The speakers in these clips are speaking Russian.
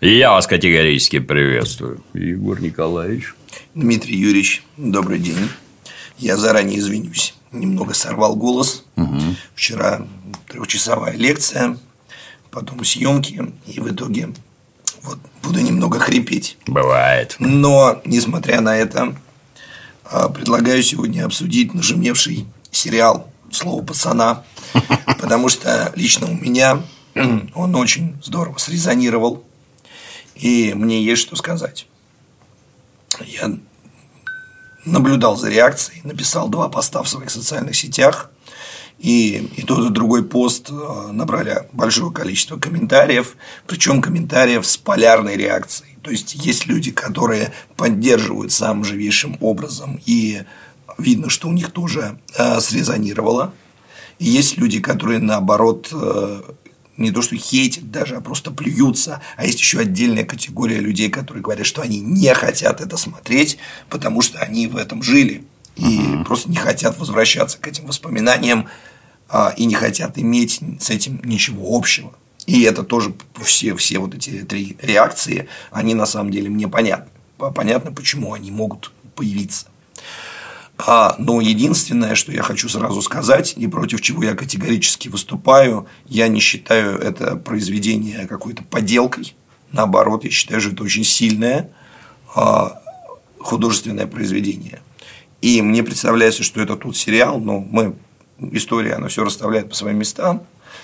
Я вас категорически приветствую, Егор Николаевич. Дмитрий Юрьевич, добрый день. Я заранее извинюсь. Немного сорвал голос. Угу. Вчера трехчасовая лекция, потом съемки, и в итоге вот буду немного хрипеть. Бывает. Но, несмотря на это, а, предлагаю сегодня обсудить нашумевший сериал «Слово пацана», потому что лично у меня он очень здорово срезонировал, и мне есть что сказать. Я наблюдал за реакцией, написал два поста в своих социальных сетях, и, и тот, и другой пост э, набрали большое количество комментариев, причем комментариев с полярной реакцией. То есть есть люди, которые поддерживают самым живейшим образом, и видно, что у них тоже э, срезонировало. И есть люди, которые наоборот э, не то что хейтят даже, а просто плюются. А есть еще отдельная категория людей, которые говорят, что они не хотят это смотреть, потому что они в этом жили и uh-huh. просто не хотят возвращаться к этим воспоминаниям а, и не хотят иметь с этим ничего общего. И это тоже все, все вот эти три реакции, они на самом деле мне понятны. Понятно, почему они могут появиться. А, но единственное, что я хочу сразу сказать, и против чего я категорически выступаю, я не считаю это произведение какой-то поделкой. Наоборот, я считаю, что это очень сильное а, художественное произведение. И мне представляется, что это тот сериал, но мы история, она все расставляет по своим местам.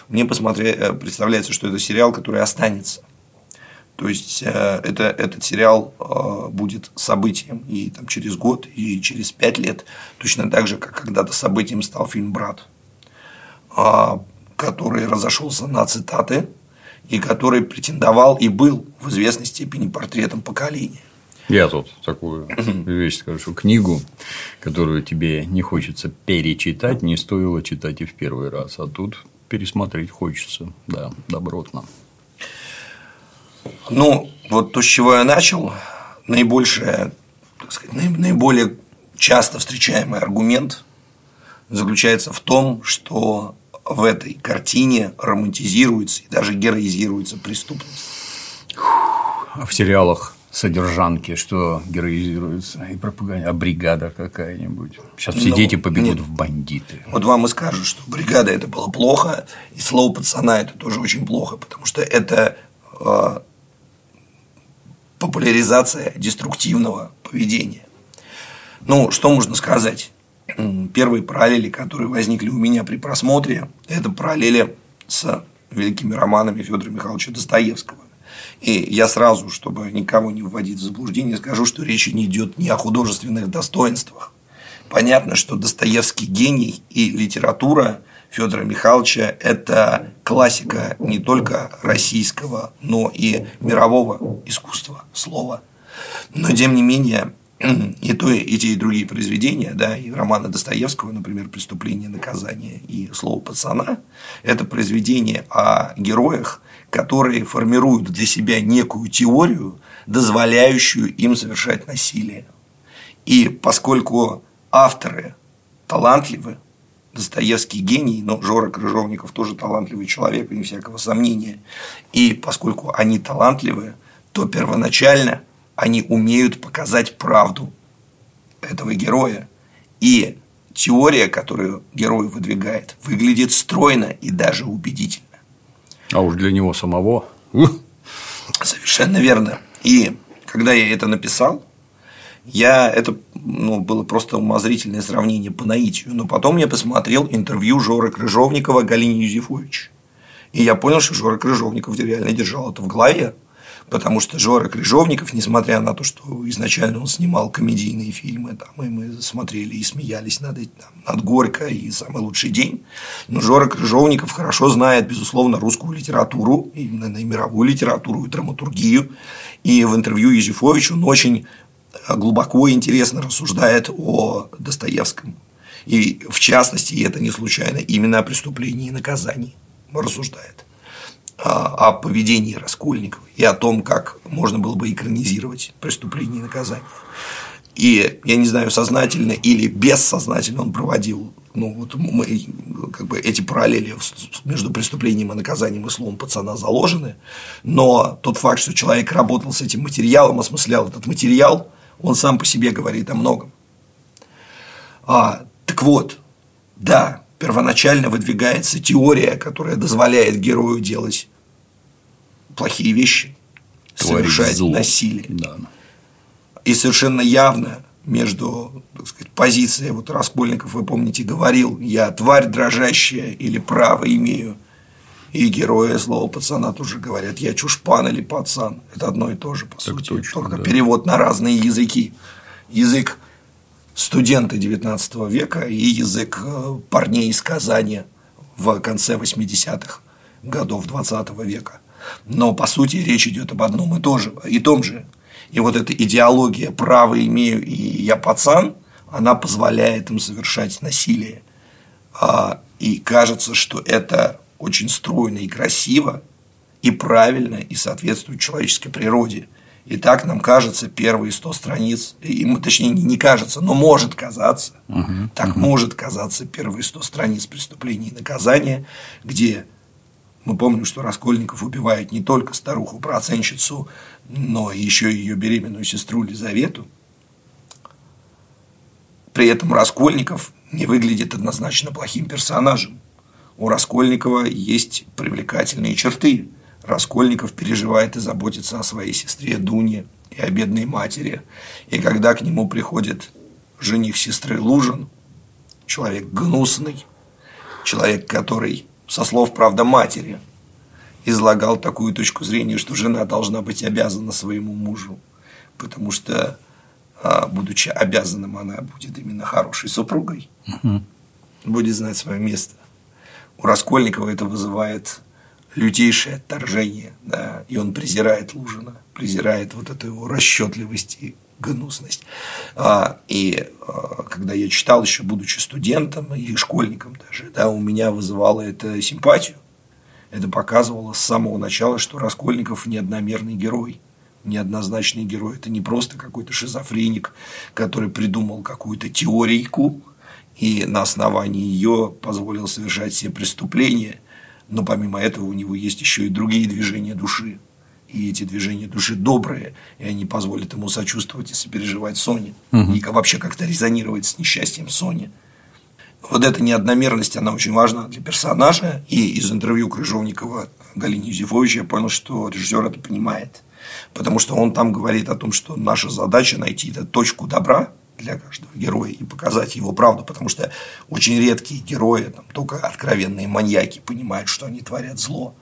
Мне посмотреть, э, представляется, что это сериал, который останется. То есть э, это, этот сериал э, будет событием и там, через год, и через пять лет, точно так же, как когда-то событием стал фильм Брат, а, который разошелся на цитаты и который претендовал и был в известной степени портретом поколения. Я тут такую вещь скажу. Книгу, которую тебе не хочется перечитать, не стоило читать и в первый раз. А тут пересмотреть хочется. Да, добротно. Ну, вот то, с чего я начал, наибольшее, так сказать, наиболее часто встречаемый аргумент заключается в том, что в этой картине романтизируется и даже героизируется преступность. А в сериалах содержанки, что героизируется, и пропаганда, а бригада какая-нибудь. Сейчас все ну, дети побегут нет. в бандиты. Вот вам и скажут, что бригада это было плохо, и слово пацана это тоже очень плохо, потому что это э, популяризация деструктивного поведения. Ну, что можно сказать? Первые параллели, которые возникли у меня при просмотре, это параллели с великими романами Федора Михайловича Достоевского. И я сразу, чтобы никого не вводить в заблуждение, скажу, что речь не идет ни о художественных достоинствах. Понятно, что Достоевский гений и литература Федора Михайловича – это классика не только российского, но и мирового искусства слова. Но, тем не менее, и то, и те, и другие произведения, да, и романы Достоевского, например, «Преступление, наказание» и «Слово пацана» – это произведения о героях, которые формируют для себя некую теорию, дозволяющую им совершать насилие. И поскольку авторы талантливы, Достоевский гений, но Жора Крыжовников тоже талантливый человек, не всякого сомнения. И поскольку они талантливы, то первоначально они умеют показать правду этого героя. И теория, которую герой выдвигает, выглядит стройно и даже убедительно. А уж для него самого. Совершенно верно. И когда я это написал, я это ну, было просто умозрительное сравнение по наитию. Но потом я посмотрел интервью Жоры Крыжовникова Галине Юзефович. И я понял, что Жора Крыжовников реально держал это в голове потому что Жора Крыжовников, несмотря на то, что изначально он снимал комедийные фильмы, там, и мы смотрели и смеялись над, там, над Горько и «Самый лучший день», но Жора Крыжовников хорошо знает, безусловно, русскую литературу, именно и мировую литературу, и драматургию, и в интервью Езефович он очень глубоко и интересно рассуждает о Достоевском. И в частности, и это не случайно, именно о преступлении и наказании рассуждает о поведении Раскольникова и о том, как можно было бы экранизировать преступление и наказание. И я не знаю, сознательно или бессознательно он проводил ну, вот мы, как бы эти параллели между преступлением и наказанием и словом пацана заложены, но тот факт, что человек работал с этим материалом, осмыслял этот материал, он сам по себе говорит о многом. А, так вот, да, первоначально выдвигается теория, которая дозволяет герою делать плохие вещи, Творить совершать зло. насилие. Да. И совершенно явно между так сказать, позицией вот Раскольников, вы помните, говорил, я тварь дрожащая или право имею, и герои злого пацана тоже говорят, я чушпан или пацан. Это одно и то же, по так сути. Точно, только да. перевод на разные языки. Язык студента XIX века и язык э, парней из Казани в конце 80-х годов XX века. Но, по сути, речь идет об одном и, том же, и том же. И вот эта идеология «право имею» и «я пацан», она позволяет им совершать насилие. А, и кажется, что это очень стройно и красиво, и правильно, и соответствует человеческой природе. И так нам кажется первые 100 страниц, и, точнее не кажется, но может казаться, угу, так угу. может казаться первые 100 страниц преступления и наказания, где мы помним, что Раскольников убивает не только старуху-проценщицу, но еще и ее беременную сестру Лизавету. При этом Раскольников не выглядит однозначно плохим персонажем. У Раскольникова есть привлекательные черты. Раскольников переживает и заботится о своей сестре Дуне и о бедной матери. И когда к нему приходит жених сестры Лужин, человек гнусный, человек, который со слов, правда, матери, излагал такую точку зрения, что жена должна быть обязана своему мужу, потому что, а, будучи обязанным, она будет именно хорошей супругой, угу. будет знать свое место. У Раскольникова это вызывает лютейшее отторжение, да, и он презирает Лужина, презирает вот эту его расчетливость и гнусность. А, и а, когда я читал еще, будучи студентом и школьником даже, да, у меня вызывало это симпатию. Это показывало с самого начала, что Раскольников неодномерный герой, неоднозначный герой. Это не просто какой-то шизофреник, который придумал какую-то теорийку и на основании ее позволил совершать все преступления. Но помимо этого у него есть еще и другие движения души и эти движения души добрые, и они позволят ему сочувствовать и сопереживать Соне, угу. и вообще как-то резонировать с несчастьем Сони. Вот эта неодномерность, она очень важна для персонажа, и из интервью Крыжовникова Галине Юзефовича я понял, что режиссер это понимает, потому что он там говорит о том, что наша задача найти эту точку добра для каждого героя и показать его правду, потому что очень редкие герои, там, только откровенные маньяки понимают, что они творят зло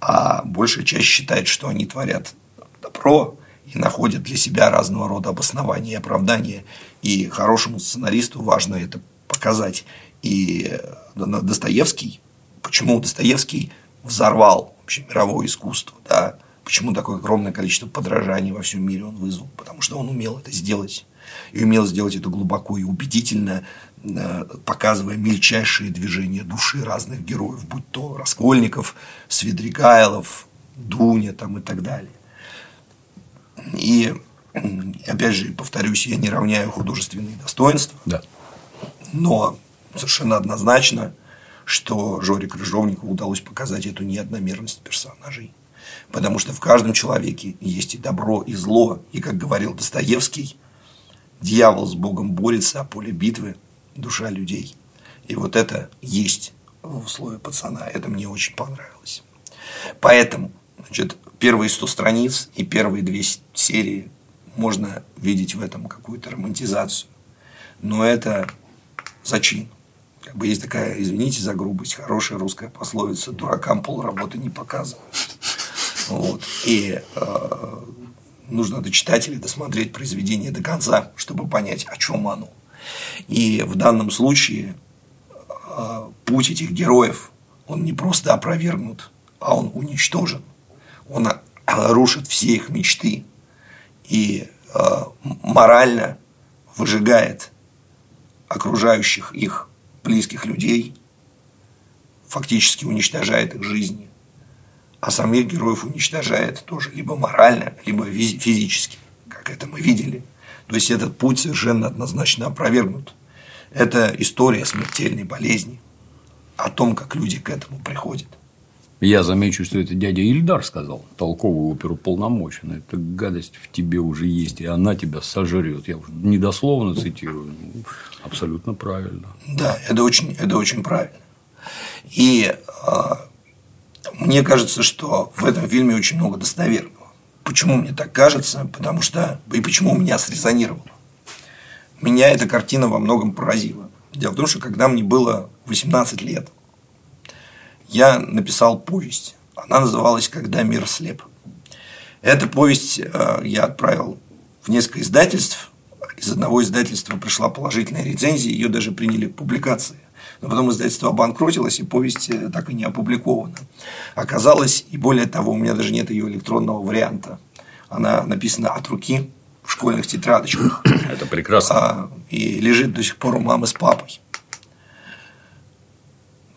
а большая часть считает, что они творят добро и находят для себя разного рода обоснования и оправдания. И хорошему сценаристу важно это показать. И э, Достоевский, почему Достоевский взорвал вообще мировое искусство, да, почему такое огромное количество подражаний во всем мире он вызвал, потому что он умел это сделать. И умел сделать это глубоко и убедительно, Э, показывая мельчайшие движения души разных героев, будь то Раскольников, Свидригайлов, Дуня там и так далее. И опять же, повторюсь, я не равняю художественные достоинства, да. но совершенно однозначно, что Жоре Крыжовникову удалось показать эту неодномерность персонажей. Потому что в каждом человеке есть и добро, и зло. И, как говорил Достоевский, дьявол с Богом борется, а поле битвы душа людей. И вот это есть в условии пацана. Это мне очень понравилось. Поэтому значит, первые 100 страниц и первые две серии можно видеть в этом какую-то романтизацию. Но это зачин. Как бы есть такая, извините за грубость, хорошая русская пословица «дуракам полработы не показывают». Вот. И э, нужно дочитать или досмотреть произведение до конца, чтобы понять, о чем оно. И в данном случае а, путь этих героев, он не просто опровергнут, а он уничтожен. Он рушит все их мечты и а, морально выжигает окружающих их близких людей, фактически уничтожает их жизни, а самих героев уничтожает тоже либо морально, либо физически, как это мы видели – то есть этот путь совершенно однозначно опровергнут. Это история смертельной болезни, о том, как люди к этому приходят. Я замечу, что это дядя Ильдар сказал, толковый оперуполномоченный. Эта гадость в тебе уже есть, и она тебя сожрет. Я недословно цитирую. Абсолютно правильно. Да, это очень, это очень правильно. И э, мне кажется, что в этом фильме очень много достоверного. Почему мне так кажется? Потому что и почему у меня срезонировало. Меня эта картина во многом поразила. Дело в том, что когда мне было 18 лет, я написал повесть. Она называлась «Когда мир слеп». Эту повесть э, я отправил в несколько издательств. Из одного издательства пришла положительная рецензия, ее даже приняли к публикации. Но потом издательство обанкротилось, и повесть э, так и не опубликована. Оказалось, и более того, у меня даже нет ее электронного варианта. Она написана от руки в школьных тетрадочках. Это прекрасно. А, и лежит до сих пор у мамы с папой.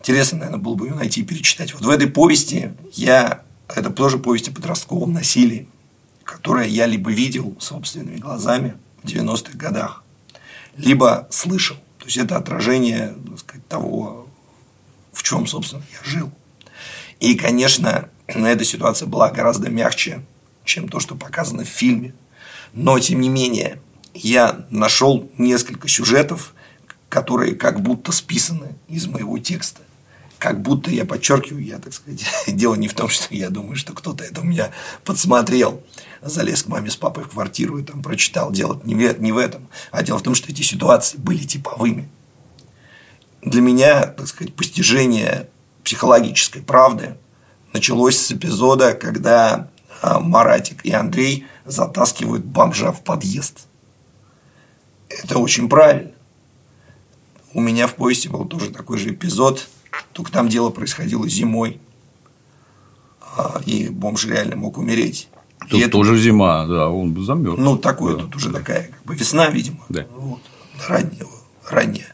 Интересно, наверное, было бы ее найти и перечитать. Вот в этой повести я... Это тоже повесть о подростковом насилии, которое я либо видел собственными глазами в 90-х годах, либо слышал. То есть это отражение так сказать, того, в чем, собственно, я жил. И, конечно, эта ситуация была гораздо мягче, чем то, что показано в фильме. Но, тем не менее, я нашел несколько сюжетов, которые как будто списаны из моего текста. Как будто я подчеркиваю, я, так сказать, дело не в том, что я думаю, что кто-то это у меня подсмотрел, залез к маме с папой в квартиру и там прочитал. Дело не в, не в этом, а дело в том, что эти ситуации были типовыми. Для меня, так сказать, постижение психологической правды началось с эпизода, когда а, Маратик и Андрей затаскивают бомжа в подъезд. Это очень правильно. У меня в повести был тоже такой же эпизод, только там дело происходило зимой, а, и бомж реально мог умереть. Тут и тоже это... зима, да, он бы замерз. Ну, такое да. тут уже такая как бы весна, видимо. Да. Вот, ранняя, ранняя.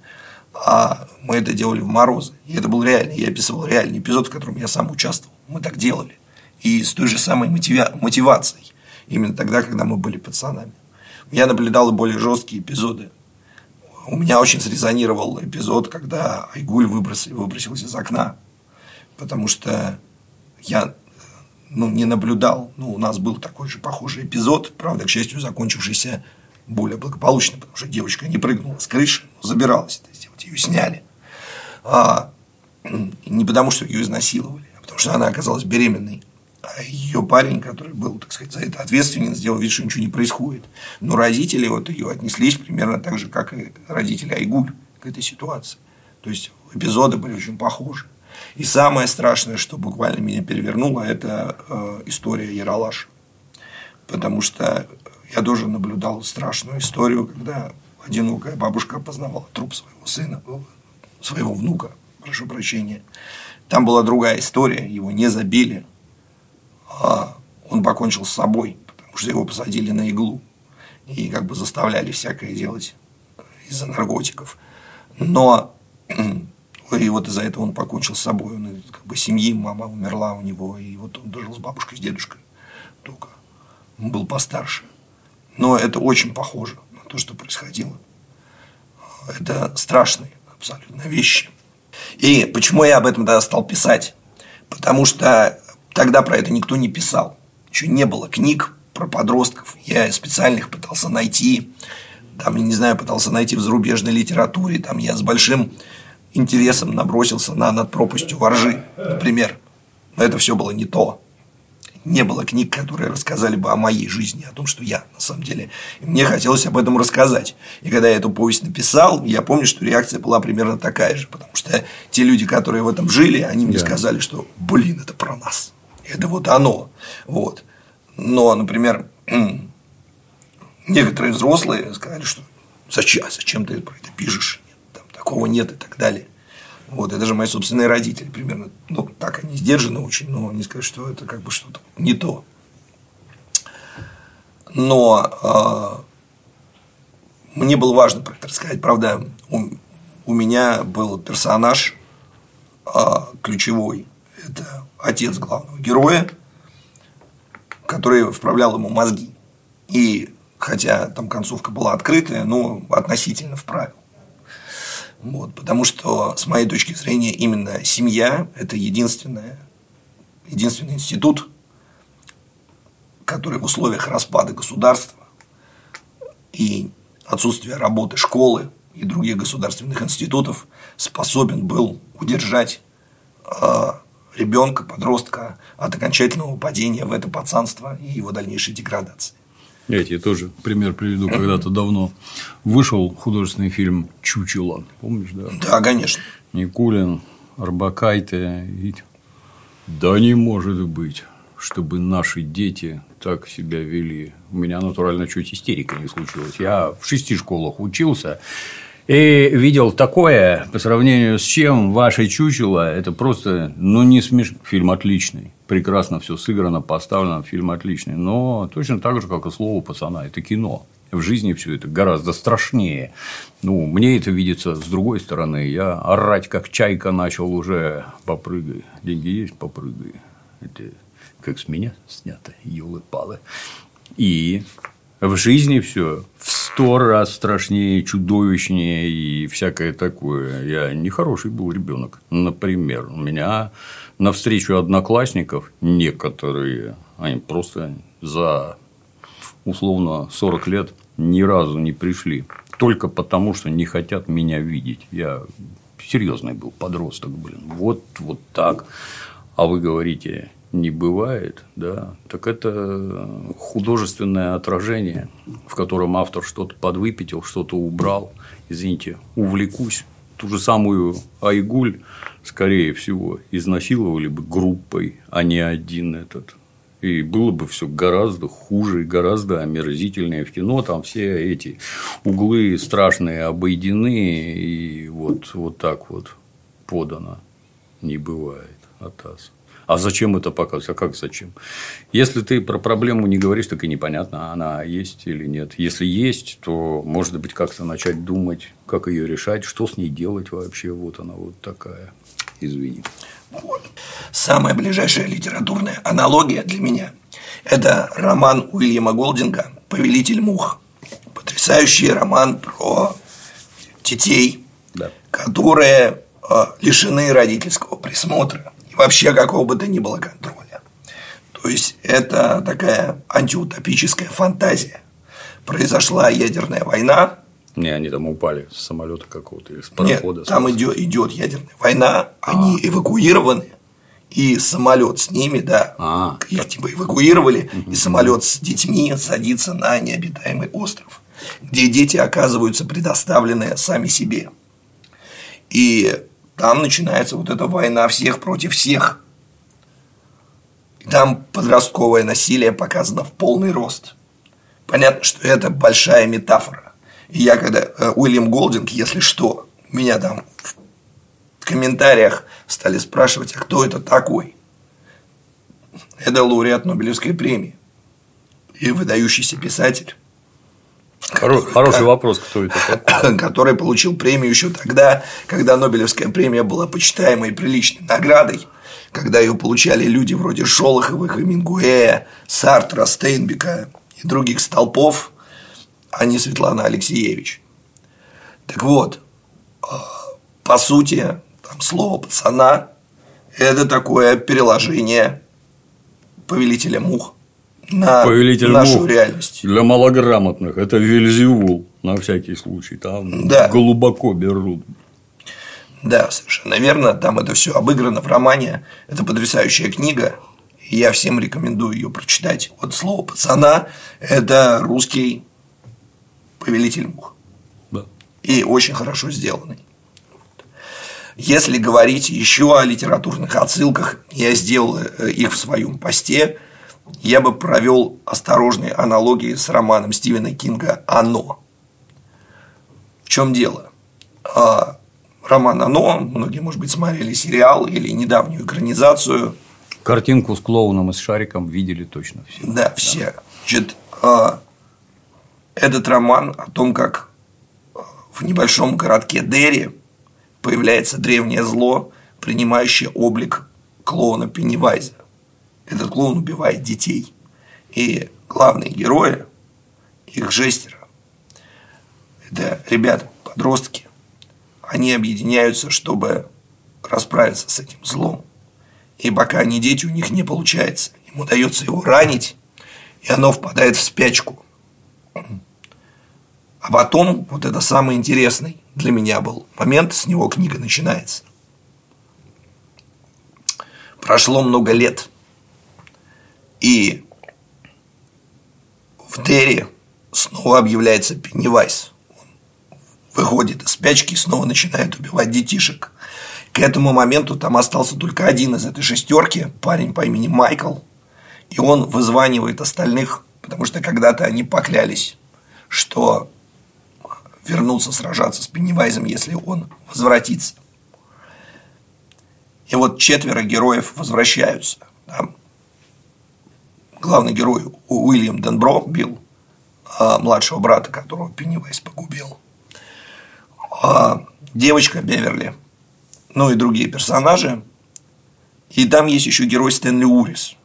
А мы это делали в морозы. И это был реальный, я описывал реальный эпизод, в котором я сам участвовал. Мы так делали. И с той же самой мотива... мотивацией. Именно тогда, когда мы были пацанами. Я наблюдал и более жесткие эпизоды. У меня очень срезонировал эпизод, когда Айгуль выбросил, выбросился из окна. Потому что я ну, не наблюдал. Ну, у нас был такой же похожий эпизод, правда, к счастью, закончившийся более благополучно, потому что девочка не прыгнула с крыши, забиралась, то есть вот ее сняли. А, не потому, что ее изнасиловали, а потому что она оказалась беременной. А ее парень, который был, так сказать, за это ответственен, сделал вид, что ничего не происходит. Но родители вот ее отнеслись примерно так же, как и родители Айгуль к этой ситуации. То есть эпизоды были очень похожи. И самое страшное, что буквально меня перевернуло, это э, история Яралаш. Потому что я тоже наблюдал страшную историю, когда одинокая бабушка опознавала труп своего сына, своего внука, прошу прощения. Там была другая история, его не забили, а он покончил с собой, потому что его посадили на иглу и как бы заставляли всякое делать из-за наркотиков. Но и вот из-за этого он покончил с собой. Он как бы семьи, мама умерла у него, и вот он дожил с бабушкой, с дедушкой только. Он был постарше. Но это очень похоже на то, что происходило. Это страшные абсолютно вещи. И почему я об этом тогда стал писать? Потому что тогда про это никто не писал. Еще не было книг про подростков. Я специальных пытался найти. Там, я не знаю, пытался найти в зарубежной литературе. Там я с большим интересом набросился на над пропастью воржи, например. Но это все было не то. Не было книг, которые рассказали бы о моей жизни, о том, что я на самом деле. И мне хотелось об этом рассказать. И когда я эту повесть написал, я помню, что реакция была примерно такая же. Потому что те люди, которые в этом жили, они мне да. сказали, что, блин, это про нас. Это вот оно. Вот. Но, например, некоторые взрослые сказали, что зачем, зачем ты про это пишешь? Такого нет и так далее. Вот, это же мои собственные родители примерно. Ну, так они сдержаны очень, но они скажут, что это как бы что-то не то. Но э, мне было важно про это рассказать. Правда, у, у меня был персонаж э, ключевой. Это отец главного героя, который вправлял ему мозги. И хотя там концовка была открытая, но относительно вправил. Вот, потому что, с моей точки зрения, именно семья – это единственное, единственный институт, который в условиях распада государства и отсутствия работы школы и других государственных институтов способен был удержать э, ребенка, подростка от окончательного падения в это пацанство и его дальнейшей деградации. Я тебе тоже пример приведу. Когда-то давно вышел художественный фильм «Чучело». Помнишь, да? Да, конечно. Никулин, Арбакайте. Да не может быть, чтобы наши дети так себя вели. У меня натурально чуть истерика не случилась. Я в шести школах учился, и видел такое, по сравнению с чем ваше чучело, это просто, ну, не смешно. Фильм отличный. Прекрасно все сыграно, поставлено, фильм отличный. Но точно так же, как и слово пацана, это кино. В жизни все это гораздо страшнее. Ну, мне это видится с другой стороны. Я орать, как чайка, начал уже попрыгай. Деньги есть, попрыгай. Это как с меня снято, елы-палы. И в жизни все в сто раз страшнее, чудовищнее и всякое такое. Я нехороший был ребенок. Например, у меня на встречу одноклассников некоторые, они просто за условно 40 лет ни разу не пришли. Только потому, что не хотят меня видеть. Я серьезный был подросток, блин. Вот, вот так. А вы говорите, не бывает, да, так это художественное отражение, в котором автор что-то подвыпятил, что-то убрал, извините, увлекусь. Ту же самую Айгуль, скорее всего, изнасиловали бы группой, а не один этот. И было бы все гораздо хуже, гораздо омерзительнее в кино. Там все эти углы страшные обойдены, и вот, вот так вот подано. Не бывает. Атас. А зачем это показывать? А как зачем? Если ты про проблему не говоришь, так и непонятно, она есть или нет. Если есть, то, может быть, как-то начать думать, как ее решать, что с ней делать вообще. Вот она вот такая. Извини. Самая ближайшая литературная аналогия для меня – это роман Уильяма Голдинга «Повелитель мух». Потрясающий роман про детей, да. которые э, лишены родительского присмотра вообще какого бы то ни было контроля. То есть это такая антиутопическая фантазия. Произошла ядерная война. Не, они там упали с самолета какого-то или с парохода. Нет, там идет, идет ядерная война, а. они эвакуированы, и самолет с ними, да, а. их типа эвакуировали, и самолет с детьми садится на необитаемый остров, где дети оказываются предоставлены сами себе. И там начинается вот эта война всех против всех. И там подростковое насилие показано в полный рост. Понятно, что это большая метафора. И я когда э, Уильям Голдинг, если что, меня там в комментариях стали спрашивать, а кто это такой? Это лауреат Нобелевской премии и выдающийся писатель. Который, Хороший вопрос, кто это такой? Который получил премию еще тогда, когда Нобелевская премия была почитаемой приличной наградой, когда ее получали люди вроде Шолохова, Хемингуэя, Сартра, Стейнбека и других столпов, а не Светлана Алексеевич. Так вот, а, по сути, там слово пацана – это такое переложение повелителя мух на Повелитель нашу мух реальность. Для малограмотных это Вельзевул, на всякий случай. Там да. глубоко берут. Да, совершенно верно. Там это все обыграно в романе. Это потрясающая книга. Я всем рекомендую ее прочитать. Вот слово пацана – это русский повелитель мух. Да. И очень хорошо сделанный. Если говорить еще о литературных отсылках, я сделал э, их в своем посте я бы провел осторожные аналогии с романом Стивена Кинга «Оно». В чем дело? А, роман «Оно», многие, может быть, смотрели сериал или недавнюю экранизацию. Картинку с клоуном и с шариком видели точно все. Да, да. все. Значит, а, этот роман о том, как в небольшом городке Дерри появляется древнее зло, принимающее облик клоуна Пеннивайза этот клоун убивает детей. И главные герои, их жестеры, это ребята, подростки, они объединяются, чтобы расправиться с этим злом. И пока они дети, у них не получается. Им удается его ранить, и оно впадает в спячку. А потом, вот это самый интересный для меня был момент, с него книга начинается. Прошло много лет, и в Дерри снова объявляется Пеннивайз. Он выходит из спячки и снова начинает убивать детишек. К этому моменту там остался только один из этой шестерки, парень по имени Майкл. И он вызванивает остальных, потому что когда-то они поклялись, что вернутся сражаться с Пеннивайзом, если он возвратится. И вот четверо героев возвращаются. Да? Главный герой Уильям Денбро, Билл, а, младшего брата, которого Пеннивайз погубил. А девочка Беверли, ну и другие персонажи. И там есть еще герой Стэнли Урис.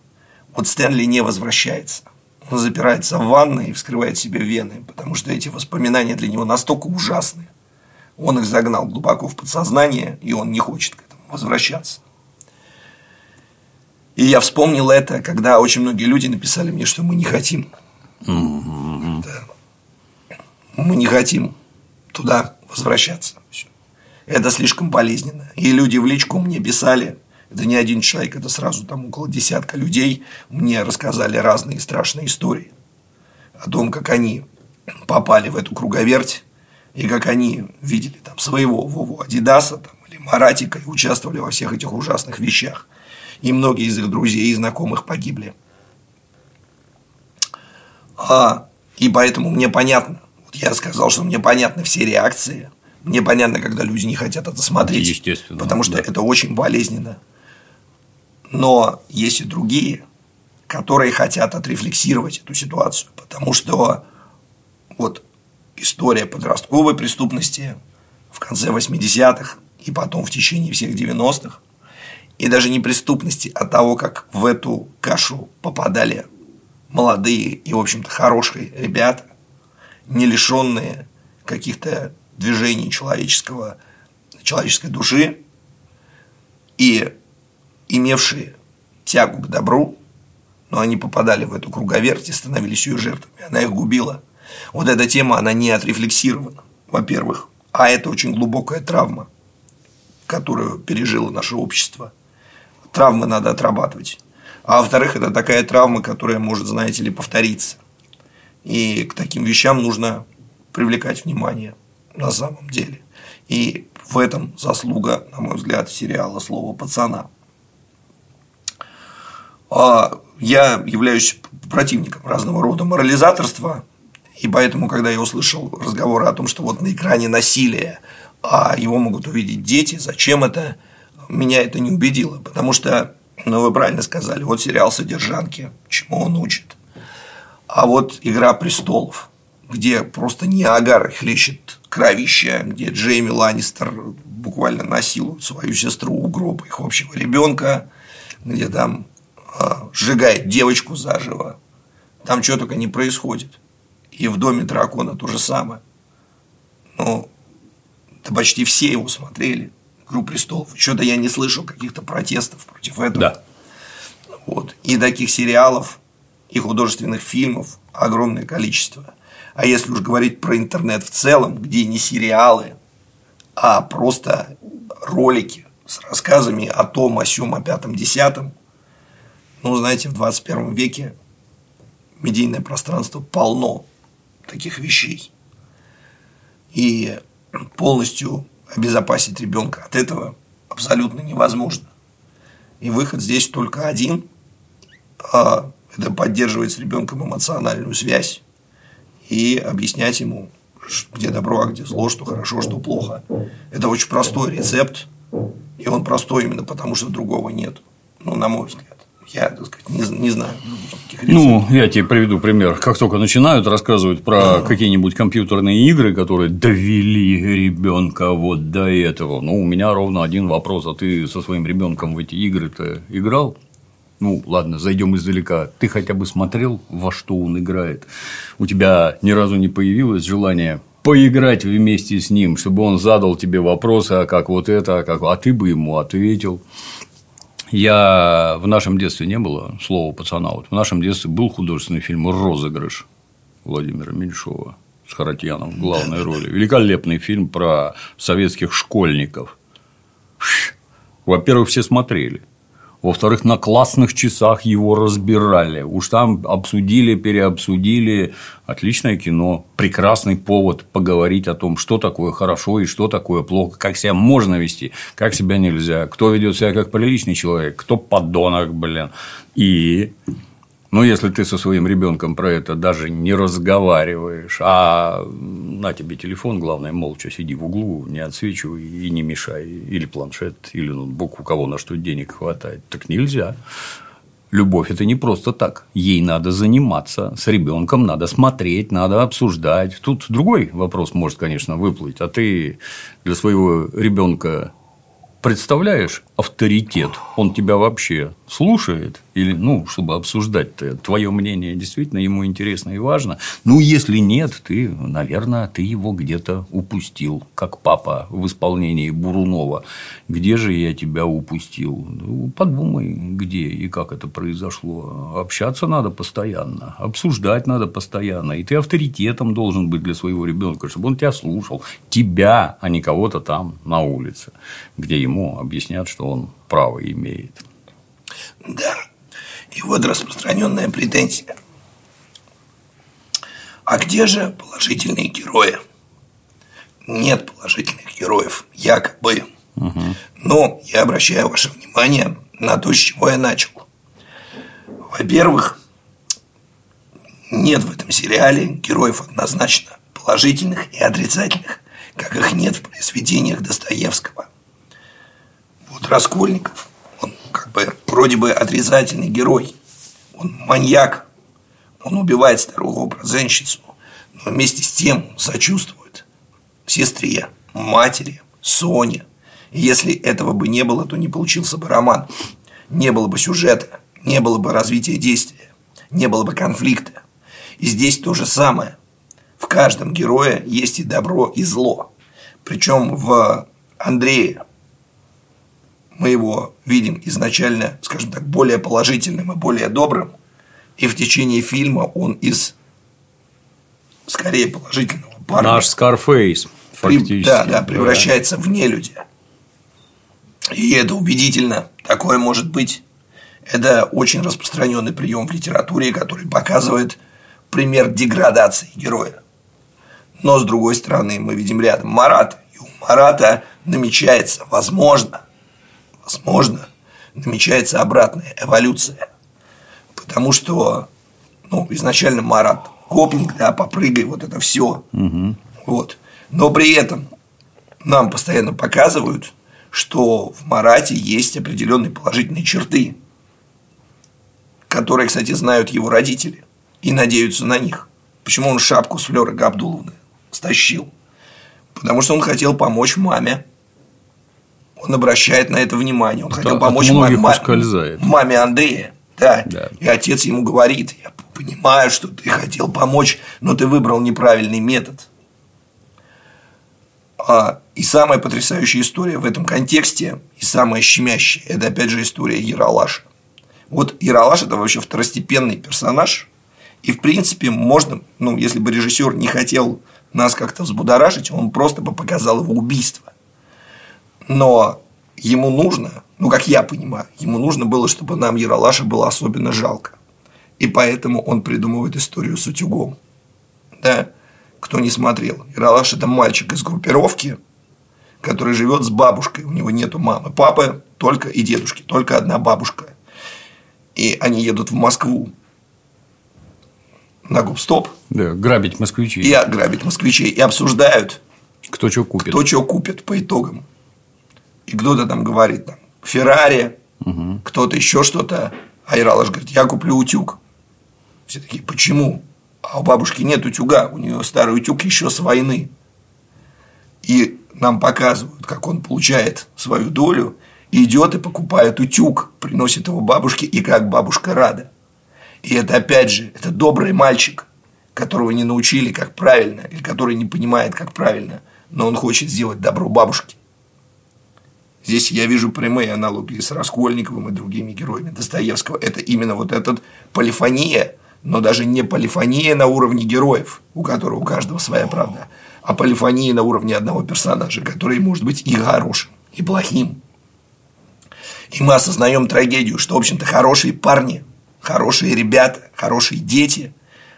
Вот Стэнли не возвращается. Он запирается в ванной и вскрывает себе вены, потому что эти воспоминания для него настолько ужасны. Он их загнал глубоко в подсознание, и он не хочет к этому возвращаться. И я вспомнил это, когда очень многие люди написали мне, что мы не хотим. Да. Мы не хотим туда возвращаться. Это слишком болезненно. И люди в личку мне писали, это не один человек, это сразу там около десятка людей мне рассказали разные страшные истории о том, как они попали в эту круговерть и как они видели там своего Вову Адидаса там, или Маратика и участвовали во всех этих ужасных вещах и многие из их друзей и знакомых погибли. А, и поэтому мне понятно, вот я сказал, что мне понятны все реакции, мне понятно, когда люди не хотят это смотреть, Естественно, потому что да. это очень болезненно. Но есть и другие, которые хотят отрефлексировать эту ситуацию, потому что вот история подростковой преступности в конце 80-х и потом в течение всех 90-х и даже не преступности, а того, как в эту кашу попадали молодые и, в общем-то, хорошие ребята, не лишенные каких-то движений человеческого, человеческой души и имевшие тягу к добру, но они попадали в эту круговерть и становились ее жертвами. Она их губила. Вот эта тема, она не отрефлексирована, во-первых. А это очень глубокая травма, которую пережило наше общество – травмы надо отрабатывать. А во-вторых, это такая травма, которая может, знаете ли, повториться. И к таким вещам нужно привлекать внимание на самом деле. И в этом заслуга, на мой взгляд, сериала «Слово пацана». А я являюсь противником разного рода морализаторства, и поэтому, когда я услышал разговоры о том, что вот на экране насилие, а его могут увидеть дети, зачем это – меня это не убедило, потому что, ну, вы правильно сказали, вот сериал «Содержанки», чему он учит. А вот «Игра престолов», где просто не агар хлещет кровища, где Джейми Ланнистер буквально насилует свою сестру у гроба их общего ребенка, где там э, сжигает девочку заживо. Там что только не происходит. И в доме дракона то же самое. Ну, да почти все его смотрели. «Игру престолов». Что-то я не слышал каких-то протестов против этого. Да. Вот. И таких сериалов, и художественных фильмов огромное количество. А если уж говорить про интернет в целом, где не сериалы, а просто ролики с рассказами о том, о сём, о пятом, десятом, ну, знаете, в 21 веке медийное пространство полно таких вещей. И полностью обезопасить ребенка от этого абсолютно невозможно. И выход здесь только один а это поддерживать с ребенком эмоциональную связь и объяснять ему, где добро, а где зло, что хорошо, что плохо. Это очень простой рецепт, и он простой именно потому, что другого нет. Ну, на мой взгляд. Я, так сказать, не, не знаю других Ну, я тебе приведу пример. Как только начинают рассказывать про а. какие-нибудь компьютерные игры, которые довели ребенка вот до этого, ну, у меня ровно один вопрос: а ты со своим ребенком в эти игры-то играл? Ну, ладно, зайдем издалека. Ты хотя бы смотрел, во что он играет? У тебя ни разу не появилось желание поиграть вместе с ним, чтобы он задал тебе вопросы, а как вот это, а как, а ты бы ему ответил. Я в нашем детстве не было слова пацана. Вот в нашем детстве был художественный фильм Розыгрыш Владимира Меньшова с Харатьяном в главной роли. Великолепный фильм про советских школьников. Во-первых, все смотрели. Во-вторых, на классных часах его разбирали. Уж там обсудили, переобсудили. Отличное кино. Прекрасный повод поговорить о том, что такое хорошо и что такое плохо, как себя можно вести, как себя нельзя, кто ведет себя как приличный человек, кто подонок, блин. И ну, если ты со своим ребенком про это даже не разговариваешь, а на тебе телефон, главное, молча сиди в углу, не отсвечивай и не мешай, или планшет, или ноутбук, у кого на что денег хватает, так нельзя. Любовь – это не просто так. Ей надо заниматься, с ребенком надо смотреть, надо обсуждать. Тут другой вопрос может, конечно, выплыть. А ты для своего ребенка представляешь авторитет? Он тебя вообще слушает? Или, ну, чтобы обсуждать твое мнение действительно ему интересно и важно. Ну, если нет, ты, наверное, ты его где-то упустил, как папа в исполнении Бурунова. Где же я тебя упустил? Ну, подумай, где и как это произошло. Общаться надо постоянно, обсуждать надо постоянно. И ты авторитетом должен быть для своего ребенка, чтобы он тебя слушал. Тебя, а не кого-то там на улице, где ему объяснят, что он право имеет. Да. И вот распространенная претензия. А где же положительные герои? Нет положительных героев, якобы. Угу. Но я обращаю ваше внимание на то, с чего я начал. Во-первых, нет в этом сериале героев однозначно положительных и отрицательных, как их нет в произведениях Достоевского. Вот Раскольников бы вроде бы отрицательный герой. Он маньяк, он убивает старую образенщицу, но вместе с тем сочувствует сестре, матери, Соне. И если этого бы не было, то не получился бы роман. Не было бы сюжета, не было бы развития действия, не было бы конфликта. И здесь то же самое. В каждом герое есть и добро, и зло. Причем в Андрее мы его видим изначально, скажем так, более положительным и более добрым, и в течение фильма он из скорее положительного парня. Наш Скарфейс, фактически. Да, да, превращается да. в нелюдя. И это убедительно. Такое может быть. Это очень распространенный прием в литературе, который показывает пример деградации героя. Но, с другой стороны, мы видим рядом Марата. И у Марата намечается, возможно, возможно, намечается обратная эволюция. Потому что ну, изначально Марат гопник, да, попрыгай, вот это все. Угу. Вот. Но при этом нам постоянно показывают, что в Марате есть определенные положительные черты, которые, кстати, знают его родители и надеются на них. Почему он шапку с Флёры Габдуловны стащил? Потому что он хотел помочь маме он обращает на это внимание. Он хотел помочь маме, маме Андрея. Да. да. И отец ему говорит, я понимаю, что ты хотел помочь, но ты выбрал неправильный метод. А, и самая потрясающая история в этом контексте, и самая щемящая, это опять же история Яралаша. Вот Яралаш – это вообще второстепенный персонаж, и, в принципе, можно, ну, если бы режиссер не хотел нас как-то взбудоражить, он просто бы показал его убийство но ему нужно, ну, как я понимаю, ему нужно было, чтобы нам Яралаша было особенно жалко. И поэтому он придумывает историю с утюгом. Да? Кто не смотрел. Яралаш – это мальчик из группировки, который живет с бабушкой. У него нету мамы. Папы только и дедушки. Только одна бабушка. И они едут в Москву на губстоп. Да, грабить москвичей. И грабить москвичей. И обсуждают, кто что купит. Кто что купит по итогам и кто-то там говорит, там, Феррари, угу. кто-то еще что-то. А Иралаш говорит, я куплю утюг. Все такие, почему? А у бабушки нет утюга, у нее старый утюг еще с войны. И нам показывают, как он получает свою долю, идет и покупает утюг, приносит его бабушке, и как бабушка рада. И это опять же, это добрый мальчик, которого не научили, как правильно, или который не понимает, как правильно, но он хочет сделать добро бабушке. Здесь я вижу прямые аналогии с Раскольниковым и другими героями Достоевского. Это именно вот этот полифония, но даже не полифония на уровне героев, у которого у каждого своя правда, а полифония на уровне одного персонажа, который может быть и хорошим, и плохим. И мы осознаем трагедию, что, в общем-то, хорошие парни, хорошие ребята, хорошие дети,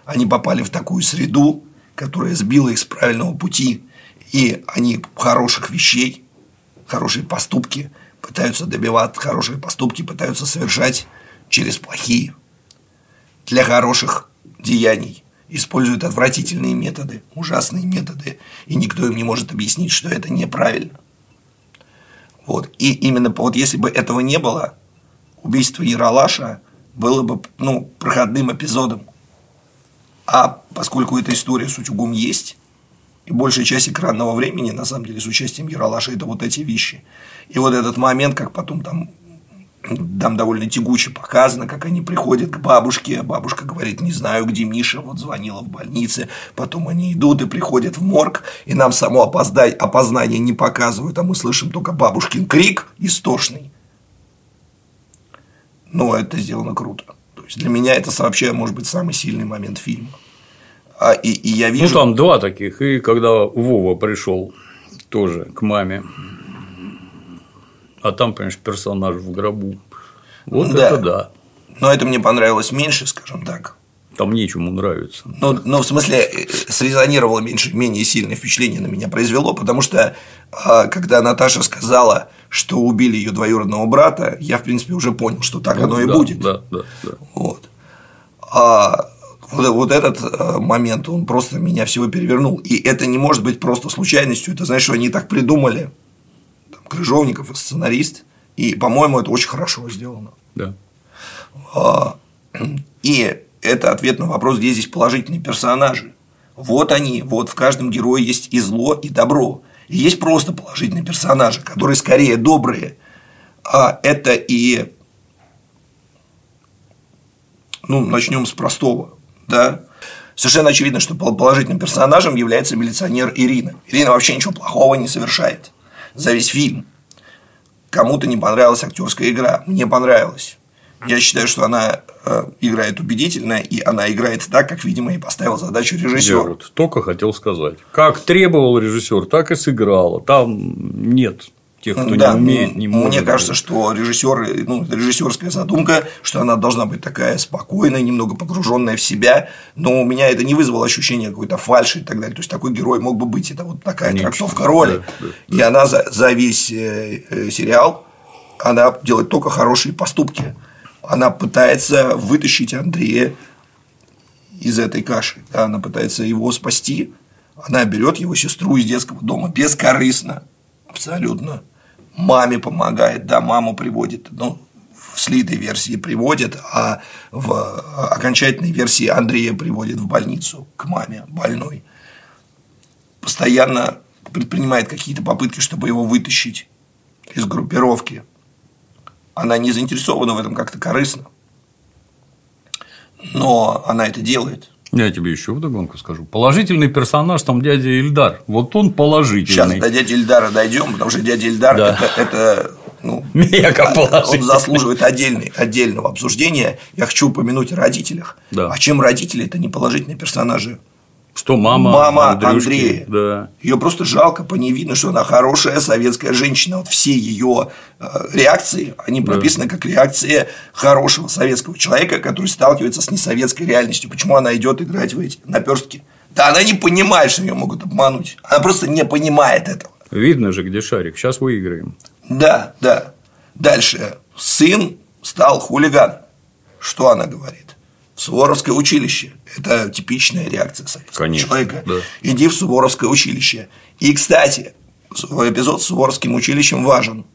они попали в такую среду, которая сбила их с правильного пути, и они хороших вещей, хорошие поступки пытаются добивать, хорошие поступки пытаются совершать через плохие. Для хороших деяний используют отвратительные методы, ужасные методы, и никто им не может объяснить, что это неправильно. Вот. И именно вот если бы этого не было, убийство Яралаша было бы ну, проходным эпизодом. А поскольку эта история с утюгом есть, и большая часть экранного времени, на самом деле, с участием Яралаша, это вот эти вещи. И вот этот момент, как потом там там довольно тягуче показано, как они приходят к бабушке, а бабушка говорит, не знаю, где Миша, вот звонила в больнице, потом они идут и приходят в морг, и нам само опоздать, опознание не показывают, а мы слышим только бабушкин крик истошный. Но это сделано круто. То есть для меня это вообще может быть самый сильный момент фильма. А, и, и я ну, вижу... Ну, там два таких. И когда Вова пришел тоже к маме, а там, понимаешь, персонаж в гробу. Вот да. это да. Но это мне понравилось меньше, скажем так. Там нечему нравится. Ну, ну, в смысле, э, срезонировало меньше, менее сильное впечатление на меня произвело, потому что а, когда Наташа сказала, что убили ее двоюродного брата, я, в принципе, уже понял, что так ну, оно и да, будет. Да, да, да. Вот. А вот, вот этот э, момент, он просто меня всего перевернул. И это не может быть просто случайностью. Это значит, что они так придумали, там, Крыжовников и сценарист. И, по-моему, это очень хорошо сделано. Да. А, и это ответ на вопрос, где здесь положительные персонажи. Вот они, вот в каждом герое есть и зло, и добро. И есть просто положительные персонажи, которые скорее добрые. А это и ну, начнем с простого да, совершенно очевидно, что положительным персонажем является милиционер Ирина. Ирина вообще ничего плохого не совершает за весь фильм. Кому-то не понравилась актерская игра, мне понравилась. Я считаю, что она э, играет убедительно, и она играет так, как, видимо, и поставил задачу режиссер. Я вот только хотел сказать. Как требовал режиссер, так и сыграла. Там нет тех, кто да, не умеет, не может. Мне кажется, что режиссер, ну, режиссерская задумка, что она должна быть такая спокойная, немного погруженная в себя, но у меня это не вызвало ощущения какой-то фальши и так далее. То есть такой герой мог бы быть, это вот такая Конечно, трактовка роли. Да, да, да. И она за, за весь э, э, сериал она делает только хорошие поступки. Она пытается вытащить Андрея из этой каши. Да, она пытается его спасти. Она берет его сестру из детского дома бескорыстно, абсолютно маме помогает, да, маму приводит, ну, в слитой версии приводит, а в окончательной версии Андрея приводит в больницу к маме больной. Постоянно предпринимает какие-то попытки, чтобы его вытащить из группировки. Она не заинтересована в этом как-то корыстно. Но она это делает. Я тебе еще вдогонку скажу. Положительный персонаж там дядя Ильдар. Вот он положительный. Сейчас до дяди Ильдара дойдем, потому что дядя Ильдар да. это, это ну, он заслуживает отдельный, отдельного обсуждения. Я хочу упомянуть о родителях. Да. А чем родители это не положительные персонажи? Что мама, мама Андрея. Да. Ее просто жалко, по ней видно, что она хорошая советская женщина. Вот все ее э, реакции, они прописаны да. как реакция хорошего советского человека, который сталкивается с несоветской реальностью. Почему она идет играть в эти наперстки? Да она не понимает, что ее могут обмануть. Она просто не понимает этого. Видно же, где шарик. Сейчас выиграем. Да, да. Дальше. Сын стал хулиган. Что она говорит? В Суворовское училище. Это типичная реакция советского Конечно, человека. Да. Иди в Суворовское училище. И, кстати, эпизод с Суворовским училищем важен.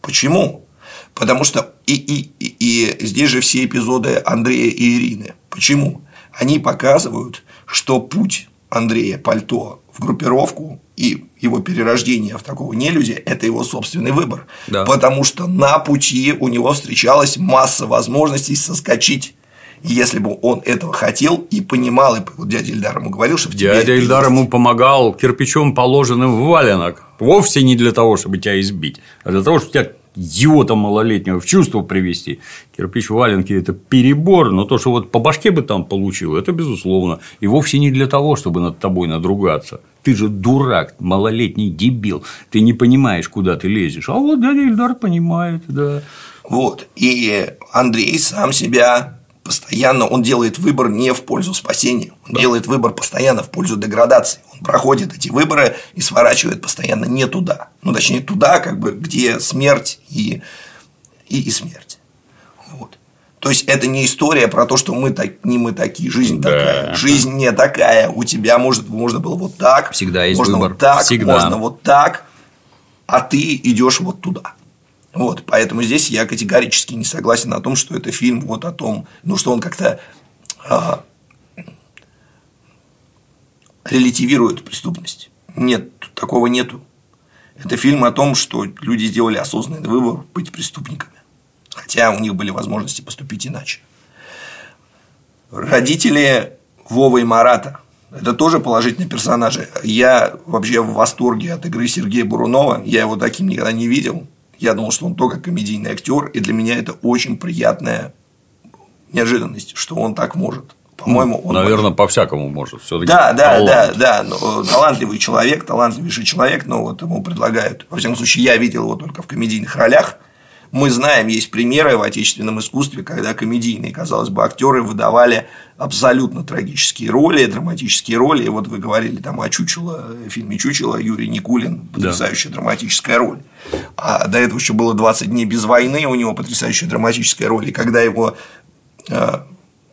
Почему? Потому что и, и, и, и здесь же все эпизоды Андрея и Ирины. Почему? Они показывают, что путь Андрея Пальто в группировку и его перерождение в такого нелюдя – это его собственный выбор. Да. Потому что на пути у него встречалась масса возможностей соскочить если бы он этого хотел и понимал, и вот дядя Ильдар ему говорил, что в тебе Дядя Ильдар ему помогал кирпичом, положенным в валенок. Вовсе не для того, чтобы тебя избить, а для того, чтобы тебя идиота малолетнего в чувство привести. Кирпич в валенке – это перебор, но то, что вот по башке бы там получил, это безусловно. И вовсе не для того, чтобы над тобой надругаться. Ты же дурак, малолетний дебил. Ты не понимаешь, куда ты лезешь. А вот дядя Ильдар понимает, да. Вот. И Андрей сам себя постоянно, он делает выбор не в пользу спасения, он делает выбор постоянно в пользу деградации. Он проходит эти выборы и сворачивает постоянно не туда. Ну, точнее, туда, как бы, где смерть и, и, и смерть. Вот. То есть это не история про то, что мы так, не мы такие, жизнь Да. такая. Жизнь не такая. У тебя может, можно было вот так, Всегда есть можно выбор. вот так, Всегда. можно вот так, а ты идешь вот туда. Вот, поэтому здесь я категорически не согласен о том, что это фильм вот о том, ну, что он как-то а, релятивирует преступность. Нет, такого нету. Это фильм о том, что люди сделали осознанный выбор быть преступниками. Хотя у них были возможности поступить иначе. Родители Вова и Марата – это тоже положительные персонажи. Я вообще в восторге от игры Сергея Бурунова. Я его таким никогда не видел. Я думал, что он только комедийный актер, и для меня это очень приятная неожиданность, что он так может. По-моему, он Наверное, по-всякому может. Все-таки да, да, да, да, но талантливый человек, талантливейший человек, но вот ему предлагают. Во всяком случае, я видел его только в комедийных ролях. Мы знаем, есть примеры в отечественном искусстве, когда комедийные, казалось бы, актеры выдавали абсолютно трагические роли, драматические роли. И вот вы говорили там о Чучело, в фильме Чучело, Юрий Никулин, потрясающая драматическая роль. А до этого еще было 20 дней без войны, у него потрясающая драматическая роль. И когда его э,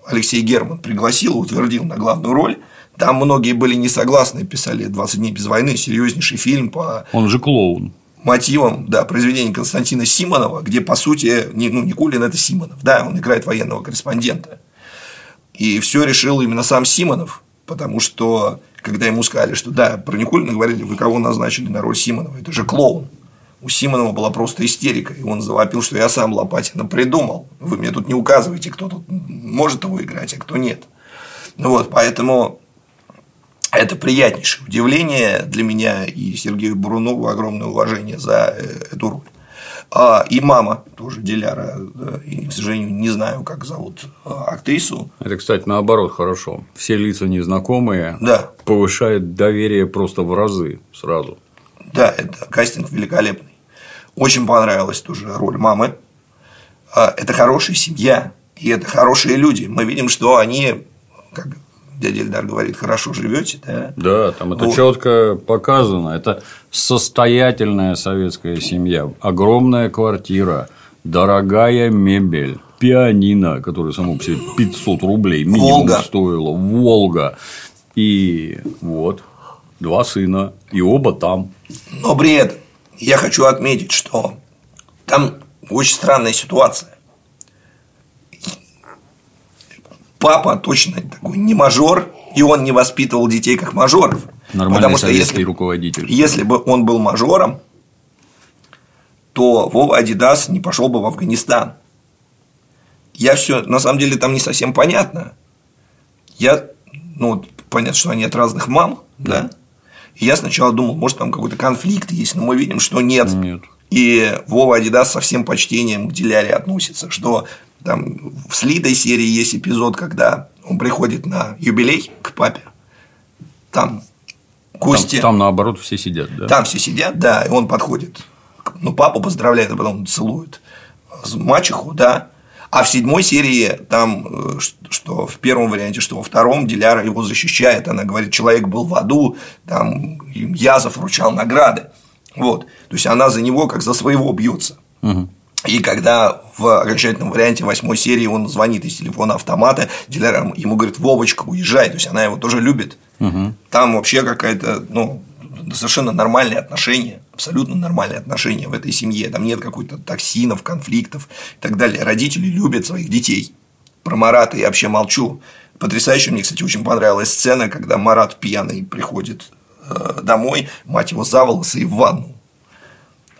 Алексей Герман пригласил, утвердил на главную роль. Там многие были не согласны, писали «20 дней без войны», серьезнейший фильм по Он же клоун. Мотивам да, произведения Константина Симонова, где, по сути, ну, Никулин – это Симонов, да, он играет военного корреспондента. И все решил именно сам Симонов, потому что, когда ему сказали, что да, про Никулина говорили, вы кого назначили на роль Симонова, это же клоун. У Симонова была просто истерика, и он завопил, что я сам Лопатина придумал. Вы мне тут не указываете, кто тут может его играть, а кто нет. Ну вот, поэтому это приятнейшее удивление для меня и Сергею Бурунову огромное уважение за э, эту роль. А, и мама тоже Диляра, да, и, к сожалению, не знаю, как зовут а, актрису. Это, кстати, наоборот хорошо. Все лица незнакомые Да, повышает доверие просто в разы сразу. да, это кастинг великолепный. Очень понравилась тоже роль мамы. А, Это хорошая семья, и это хорошие люди. Мы видим, что они, как дядя Эльдар говорит, хорошо живете, да? Да, там это Вот. четко показано. Это состоятельная советская семья, огромная квартира, дорогая мебель, пианино, которое само по себе 500 рублей минимум Волга. стоило, Волга. И вот два сына, и оба там. Но этом я хочу отметить, что там очень странная ситуация. Папа точно такой не мажор, и он не воспитывал детей как мажоров. Нормальный Потому что если, руководитель. если бы он был мажором, то Вова Адидас не пошел бы в Афганистан. Я все, на самом деле, там не совсем понятно. Я, ну, понятно, что они от разных мам, да. И я сначала думал, может, там какой-то конфликт есть, но мы видим, что нет. Нет. И Вова Адидас со всем почтением к Диляре относится, что там в слитой серии есть эпизод, когда он приходит на юбилей к папе, там Там, гости, там, наоборот все сидят, да? там все сидят, да, и он подходит, ну, папу поздравляет, а потом целует мачеху, да, а в седьмой серии там, э, что в первом варианте, что во втором Диляра его защищает, она говорит, человек был в аду, там Язов вручал награды, вот, то есть она за него как за своего бьется. И когда в окончательном варианте восьмой серии он звонит из телефона автомата, Диляра ему говорит, Вовочка, уезжай, то есть она его тоже любит. Там вообще какая-то, ну, совершенно нормальные отношения, абсолютно нормальные отношения в этой семье. Там нет какой-то токсинов, конфликтов и так далее. Родители любят своих детей. Про Марата я вообще молчу. Потрясающе мне, кстати, очень понравилась сцена, когда Марат пьяный приходит домой, мать его за волосы и в ванну.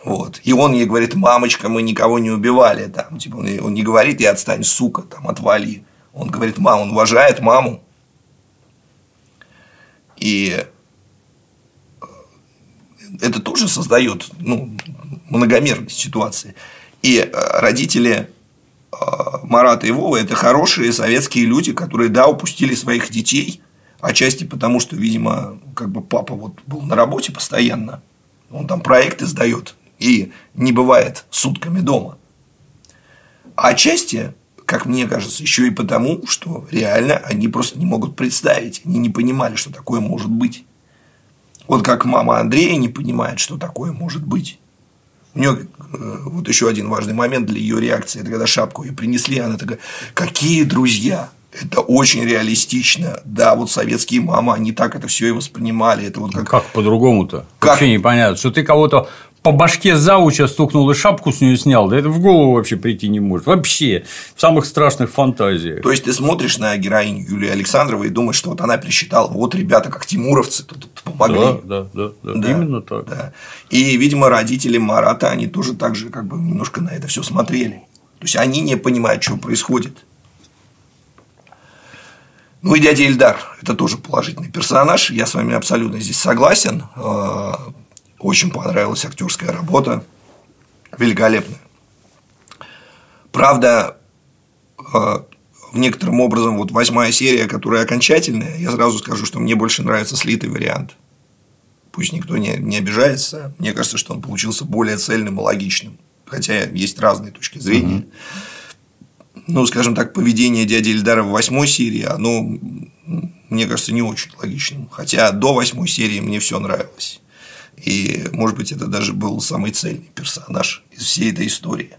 Вот. И он ей говорит, мамочка, мы никого не убивали. Там, типа, он, он не говорит, и отстань, сука, там, отвали. Он говорит, мама, он уважает маму. И э, это тоже создает ну, многомерность ситуации. И э, родители э, Марата и Вова – это хорошие советские люди, которые, да, упустили своих детей, отчасти потому, что, видимо, как бы папа вот был на работе постоянно, он там проекты сдает и не бывает сутками дома. А отчасти, как мне кажется, еще и потому, что реально они просто не могут представить, они не понимали, что такое может быть. Вот как мама Андрея не понимает, что такое может быть. У нее э, вот еще один важный момент для ее реакции, это когда шапку ей принесли, она такая, какие друзья, это очень реалистично. Да, вот советские мамы, они так это все и воспринимали. Это вот как... Как по-другому-то? Как? Вообще непонятно. Что ты кого-то по башке зауча стукнул и шапку с нее снял, да это в голову вообще прийти не может. Вообще, в самых страшных фантазиях. То есть, ты смотришь на героиню Юлии Александровой и думаешь, что вот она пересчитала, вот ребята, как тимуровцы, тут помогли. Да, да, да, да, да именно так. Да. И, видимо, родители Марата, они тоже так же как бы немножко на это все смотрели. То есть, они не понимают, что происходит. Ну и дядя Ильдар – это тоже положительный персонаж. Я с вами абсолютно здесь согласен. Э, очень понравилась актерская работа. Великолепная. Правда, э, в некотором образом вот восьмая серия, которая окончательная, я сразу скажу, что мне больше нравится слитый вариант. Пусть никто не, не обижается. Мне кажется, что он получился более цельным и логичным. Хотя есть разные точки зрения. Угу ну, скажем так, поведение дяди Эльдара в восьмой серии, оно, мне кажется, не очень логичным. Хотя до восьмой серии мне все нравилось. И, может быть, это даже был самый цельный персонаж из всей этой истории.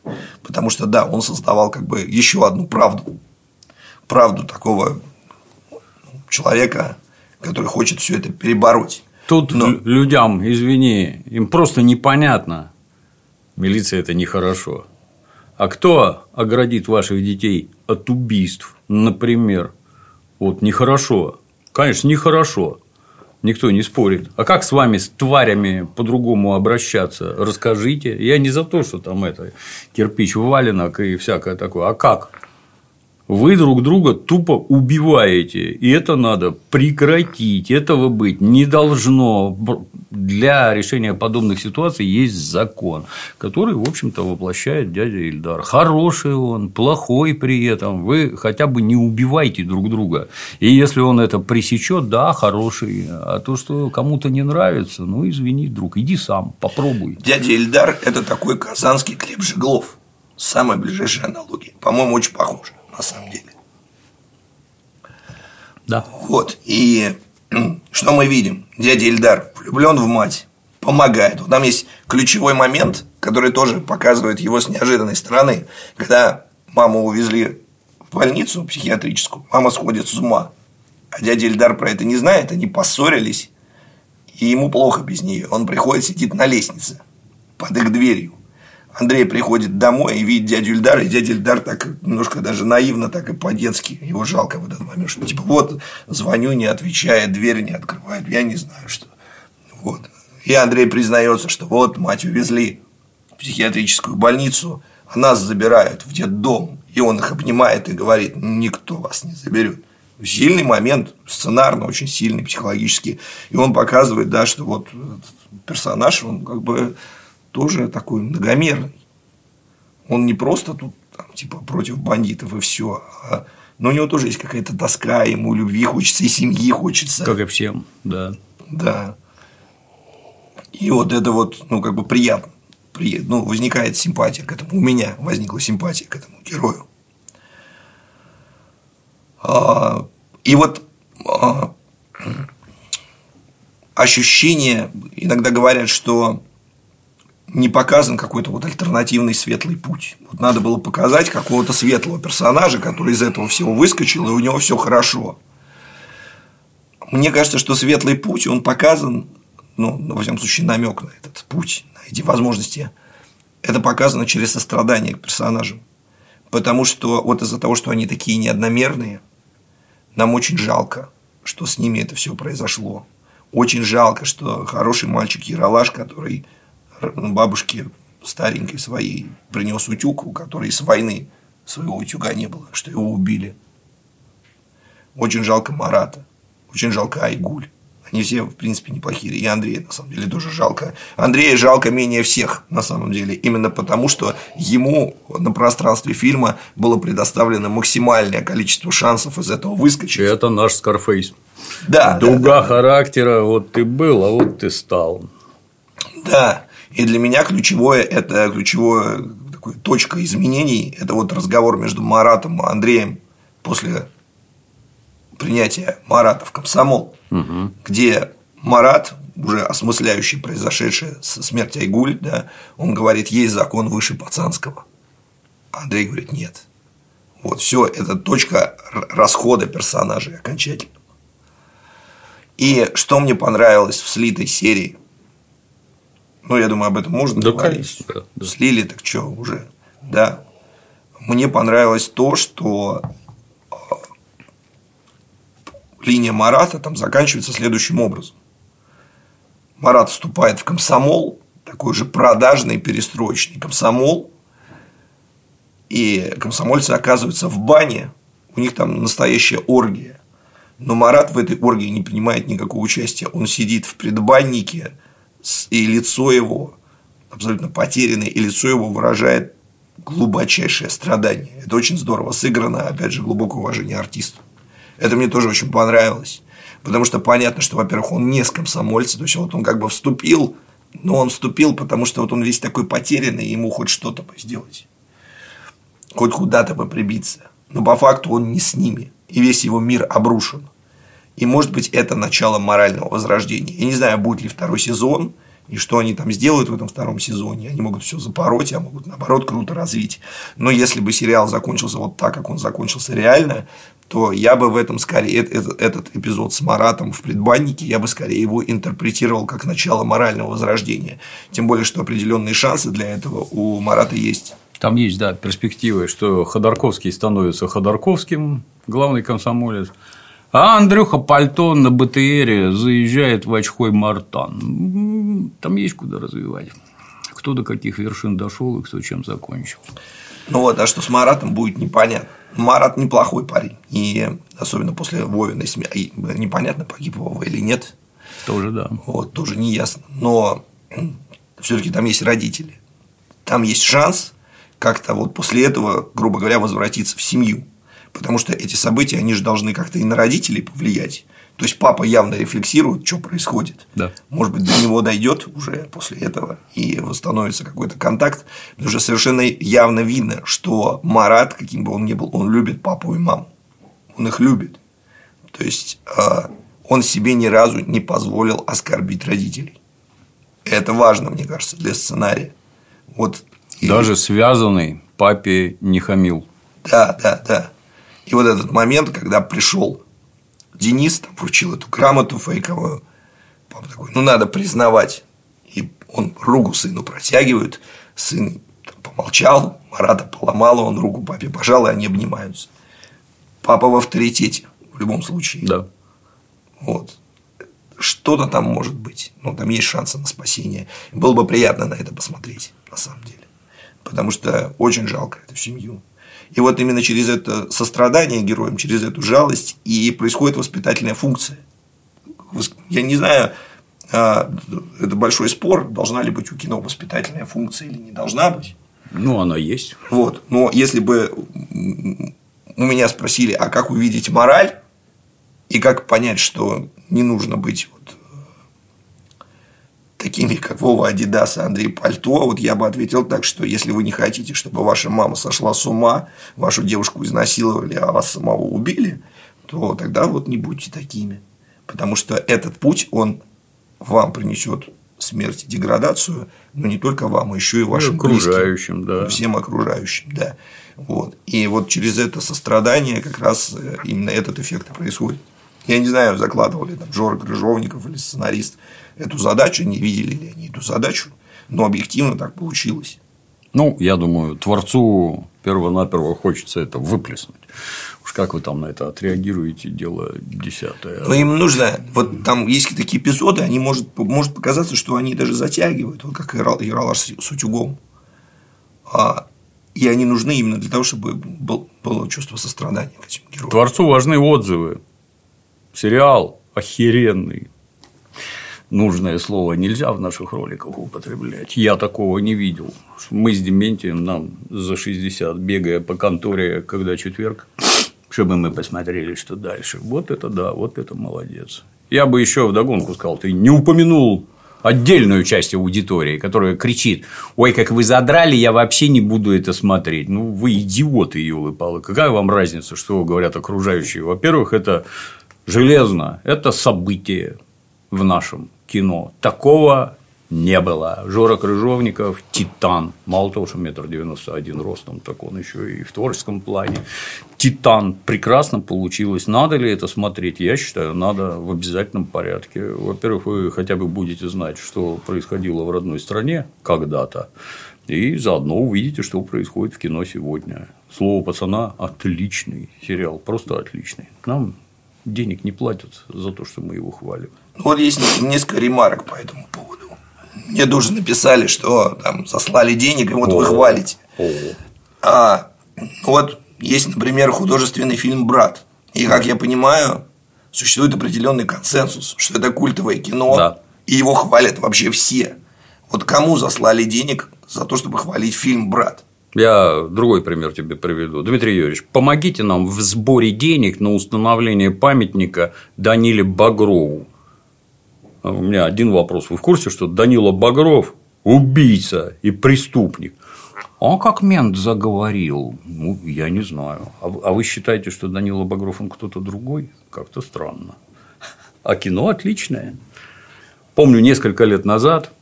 Потому что, да, он создавал как бы еще одну правду. Правду такого человека, который хочет все это перебороть. Тут Но... людям, извини, им просто непонятно. Милиция это нехорошо. А кто оградит ваших детей от убийств, например? Вот нехорошо. Конечно, нехорошо. Никто не спорит. А как с вами, с тварями, по-другому обращаться? Расскажите. Я не за то, что там это кирпич валенок и всякое такое. А как? Вы друг друга тупо убиваете, и это надо прекратить. Этого быть не должно. Для решения подобных ситуаций есть закон, который, в общем-то, воплощает дядя Ильдар. Хороший он, плохой при этом. Вы хотя бы не убивайте друг друга. И если он это пресечет, да, хороший. А то, что кому-то не нравится, ну извини, друг, иди сам, попробуй. Дядя Ильдар – это такой казанский Глеб Жеглов. Самая ближайшая аналогия. По-моему, очень похоже на самом деле. Да. Вот. И что мы видим? Дядя Ильдар влюблен в мать, помогает. Вот там есть ключевой момент, который тоже показывает его с неожиданной стороны. Когда маму увезли в больницу психиатрическую, мама сходит с ума. А дядя Ильдар про это не знает, они поссорились, и ему плохо без нее. Он приходит, сидит на лестнице под их дверью. Андрей приходит домой и видит дядю Ильдара, и дядя Ильдар так немножко даже наивно, так и по-детски. Его жалко в этот момент, что типа вот звоню, не отвечает, дверь не открывает, я не знаю что. Вот. И Андрей признается, что вот мать увезли в психиатрическую больницу, а нас забирают в детдом. И он их обнимает и говорит, никто вас не заберет. Сильный момент, сценарно очень сильный, психологически. И он показывает, да, что вот персонаж, он как бы тоже такой многомерный. Он не просто тут там, типа против бандитов и все, а, но у него тоже есть какая-то тоска, ему любви хочется и семьи хочется. Как и всем, да. Да. И вот это вот, ну, как бы приятно. При... Ну, возникает симпатия к этому. У меня возникла симпатия к этому герою. А, и вот а, ощущение, иногда говорят, что не показан какой-то вот альтернативный светлый путь. Вот надо было показать какого-то светлого персонажа, который из этого всего выскочил, и у него все хорошо. Мне кажется, что светлый путь, он показан, ну, во всяком случае, намек на этот путь, на эти возможности. Это показано через сострадание к персонажам. Потому что вот из-за того, что они такие неодномерные, нам очень жалко, что с ними это все произошло. Очень жалко, что хороший мальчик Яралаш, который бабушке старенькой своей принес утюг, у которой с войны своего утюга не было, что его убили. Очень жалко Марата. Очень жалко Айгуль. Они все, в принципе, неплохие. И Андрея, на самом деле, тоже жалко. Андрея жалко менее всех, на самом деле. Именно потому, что ему на пространстве фильма было предоставлено максимальное количество шансов из этого выскочить. Это наш Скарфейс. Да. Дуга да, да. характера, вот ты был, а вот ты стал. Да. И для меня ключевое, это ключевое такой, точка изменений, это вот разговор между Маратом и Андреем после принятия Марата в комсомол, угу. где Марат, уже осмысляющий произошедшее со смерти Айгуль, да, он говорит, есть закон выше пацанского. А Андрей говорит, нет. Вот все, это точка расхода персонажей окончательно. И что мне понравилось в слитой серии, ну, я думаю, об этом можно да, говорить. Конечно, да. Слили, так что уже, да. Мне понравилось то, что линия Марата там заканчивается следующим образом. Марат вступает в комсомол, такой же продажный перестроечный комсомол, и комсомольцы оказываются в бане, у них там настоящая оргия. Но Марат в этой оргии не принимает никакого участия. Он сидит в предбаннике, и лицо его абсолютно потерянное, и лицо его выражает глубочайшее страдание. Это очень здорово сыграно, опять же, глубокое уважение артисту. Это мне тоже очень понравилось. Потому что понятно, что, во-первых, он не с комсомольца, то есть вот он как бы вступил, но он вступил, потому что вот он весь такой потерянный, ему хоть что-то бы сделать. Хоть куда-то бы прибиться. Но по факту он не с ними, и весь его мир обрушен. И может быть это начало морального возрождения. Я не знаю, будет ли второй сезон, и что они там сделают в этом втором сезоне. Они могут все запороть, а могут наоборот круто развить. Но если бы сериал закончился вот так, как он закончился реально, то я бы в этом скорее этот, этот эпизод с Маратом в предбаннике, я бы скорее его интерпретировал как начало морального возрождения. Тем более, что определенные шансы для этого у Марата есть. Там есть, да, перспективы, что Ходорковский становится Ходорковским, главный комсомолец, а Андрюха Пальто на БТРе заезжает в очхой Мартан. Там есть куда развивать. Кто до каких вершин дошел и кто чем закончил. Ну вот, а что с Маратом будет непонятно. Марат неплохой парень. И особенно после Вовиной смерти. Непонятно, погиб Вова или нет. Тоже да. Вот, тоже не ясно. Но все-таки там есть родители. Там есть шанс как-то вот после этого, грубо говоря, возвратиться в семью. Потому что эти события, они же должны как-то и на родителей повлиять. То есть папа явно рефлексирует, что происходит. Да. Может быть, до него дойдет уже после этого и восстановится какой-то контакт. Но уже совершенно явно видно, что Марат, каким бы он ни был, он любит папу и маму. Он их любит. То есть а, он себе ни разу не позволил оскорбить родителей. Это важно, мне кажется, для сценария. Вот. Даже и... связанный папе не хамил. Да, да, да. И вот этот момент, когда пришел Денис там вручил эту грамоту фейковую. Папа такой, ну, надо признавать. И он руку сыну протягивает. Сын там, помолчал, Марата поломала, он руку папе пожал, и они обнимаются. Папа в авторитете в любом случае. Да. Вот. Что-то там может быть. Ну, там есть шансы на спасение. Было бы приятно на это посмотреть, на самом деле. Потому что очень жалко эту семью. И вот именно через это сострадание героям, через эту жалость и происходит воспитательная функция. Я не знаю, а, это большой спор, должна ли быть у кино воспитательная функция или не должна быть. Ну, она есть. Вот. Но если бы у меня спросили, а как увидеть мораль и как понять, что не нужно быть такими, как Вова Адидас и Андрей Пальто, вот я бы ответил так, что если вы не хотите, чтобы ваша мама сошла с ума, вашу девушку изнасиловали, а вас самого убили, то тогда вот не будьте такими. Потому что этот путь, он вам принесет смерть деградацию, но не только вам, а еще и вашим и окружающим, близким, да. всем окружающим, да. Вот. И вот через это сострадание как раз э, именно этот эффект и происходит. Я не знаю, закладывал ли там Жора Крыжовников или сценарист эту задачу, не видели ли они эту задачу, но объективно так получилось. Ну, я думаю, творцу перво-наперво хочется это выплеснуть. Уж как вы там на это отреагируете, дело десятое. Но им нужно, вот там есть такие эпизоды, они может, может показаться, что они даже затягивают, вот как Ералаш с утюгом. А, и они нужны именно для того, чтобы был, было чувство сострадания к этим героям. Творцу важны отзывы. Сериал охеренный. Нужное слово нельзя в наших роликах употреблять. Я такого не видел. Мы с Дементием нам за 60, бегая по конторе, когда четверг, чтобы мы посмотрели, что дальше. Вот это да, вот это молодец. Я бы еще вдогонку сказал, ты не упомянул отдельную часть аудитории, которая кричит, ой, как вы задрали, я вообще не буду это смотреть. Ну, вы идиоты, елы-палы. Какая вам разница, что говорят окружающие? Во-первых, это железно, это событие в нашем кино. Такого не было. Жора Крыжовников – титан. Мало того, что метр девяносто один ростом, так он еще и в творческом плане. Титан. Прекрасно получилось. Надо ли это смотреть? Я считаю, надо в обязательном порядке. Во-первых, вы хотя бы будете знать, что происходило в родной стране когда-то. И заодно увидите, что происходит в кино сегодня. Слово пацана – отличный сериал, просто отличный. Нам денег не платят за то, что мы его хвалим. Вот есть несколько ремарок по этому поводу. Мне тоже написали, что там заслали денег, и вот вы хвалите. А вот есть, например, художественный фильм Брат. И как я понимаю, существует определенный консенсус, что это культовое кино, да. и его хвалят вообще все. Вот кому заслали денег за то, чтобы хвалить фильм Брат? Я другой пример тебе приведу. Дмитрий Юрьевич, помогите нам в сборе денег на установление памятника Даниле Багрову. А у меня один вопрос. Вы в курсе, что Данила Багров – убийца и преступник? Он как мент заговорил. Ну, я не знаю. А, а вы считаете, что Данила Багров он кто-то другой? Как-то странно. А кино отличное. Помню, несколько лет назад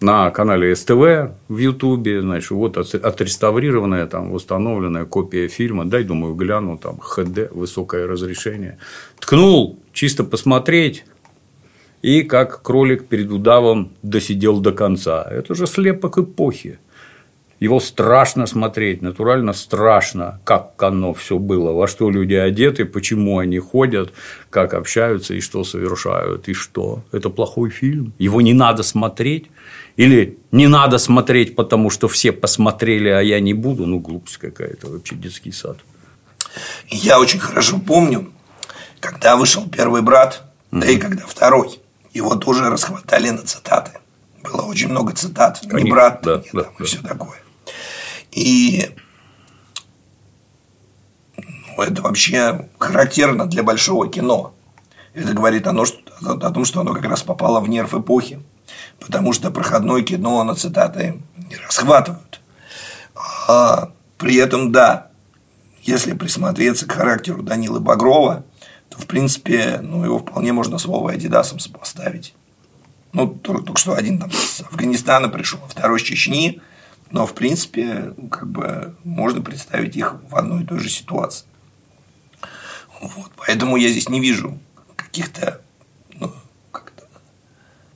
на канале СТВ в Ютубе, значит, вот отреставрированная, там, восстановленная копия фильма, дай, думаю, гляну, там, ХД, высокое разрешение. Ткнул, чисто посмотреть, и как кролик перед удавом досидел до конца. Это же слепок эпохи. Его страшно смотреть, натурально страшно, как оно все было, во что люди одеты, почему они ходят, как общаются и что совершают, и что. Это плохой фильм. Его не надо смотреть. Или не надо смотреть, потому что все посмотрели, а я не буду. Ну, глупость какая-то, вообще детский сад. Я очень хорошо помню, когда вышел первый брат, да и когда второй его тоже расхватали на цитаты. Было очень много цитат. Конечно, не брат, да, не, да, там, да. и все такое. И ну, это вообще характерно для большого кино. Это говорит о, о том, что оно как раз попало в нерв эпохи. Потому что проходное кино на цитаты не расхватывают. А при этом, да, если присмотреться к характеру Данилы Багрова, то, в принципе, ну, его вполне можно с Вовой Адидасом сопоставить. Ну, только, только что один там с Афганистана пришел, а второй с Чечни, но, в принципе, как бы можно представить их в одной и той же ситуации. Вот, поэтому я здесь не вижу каких-то ну, как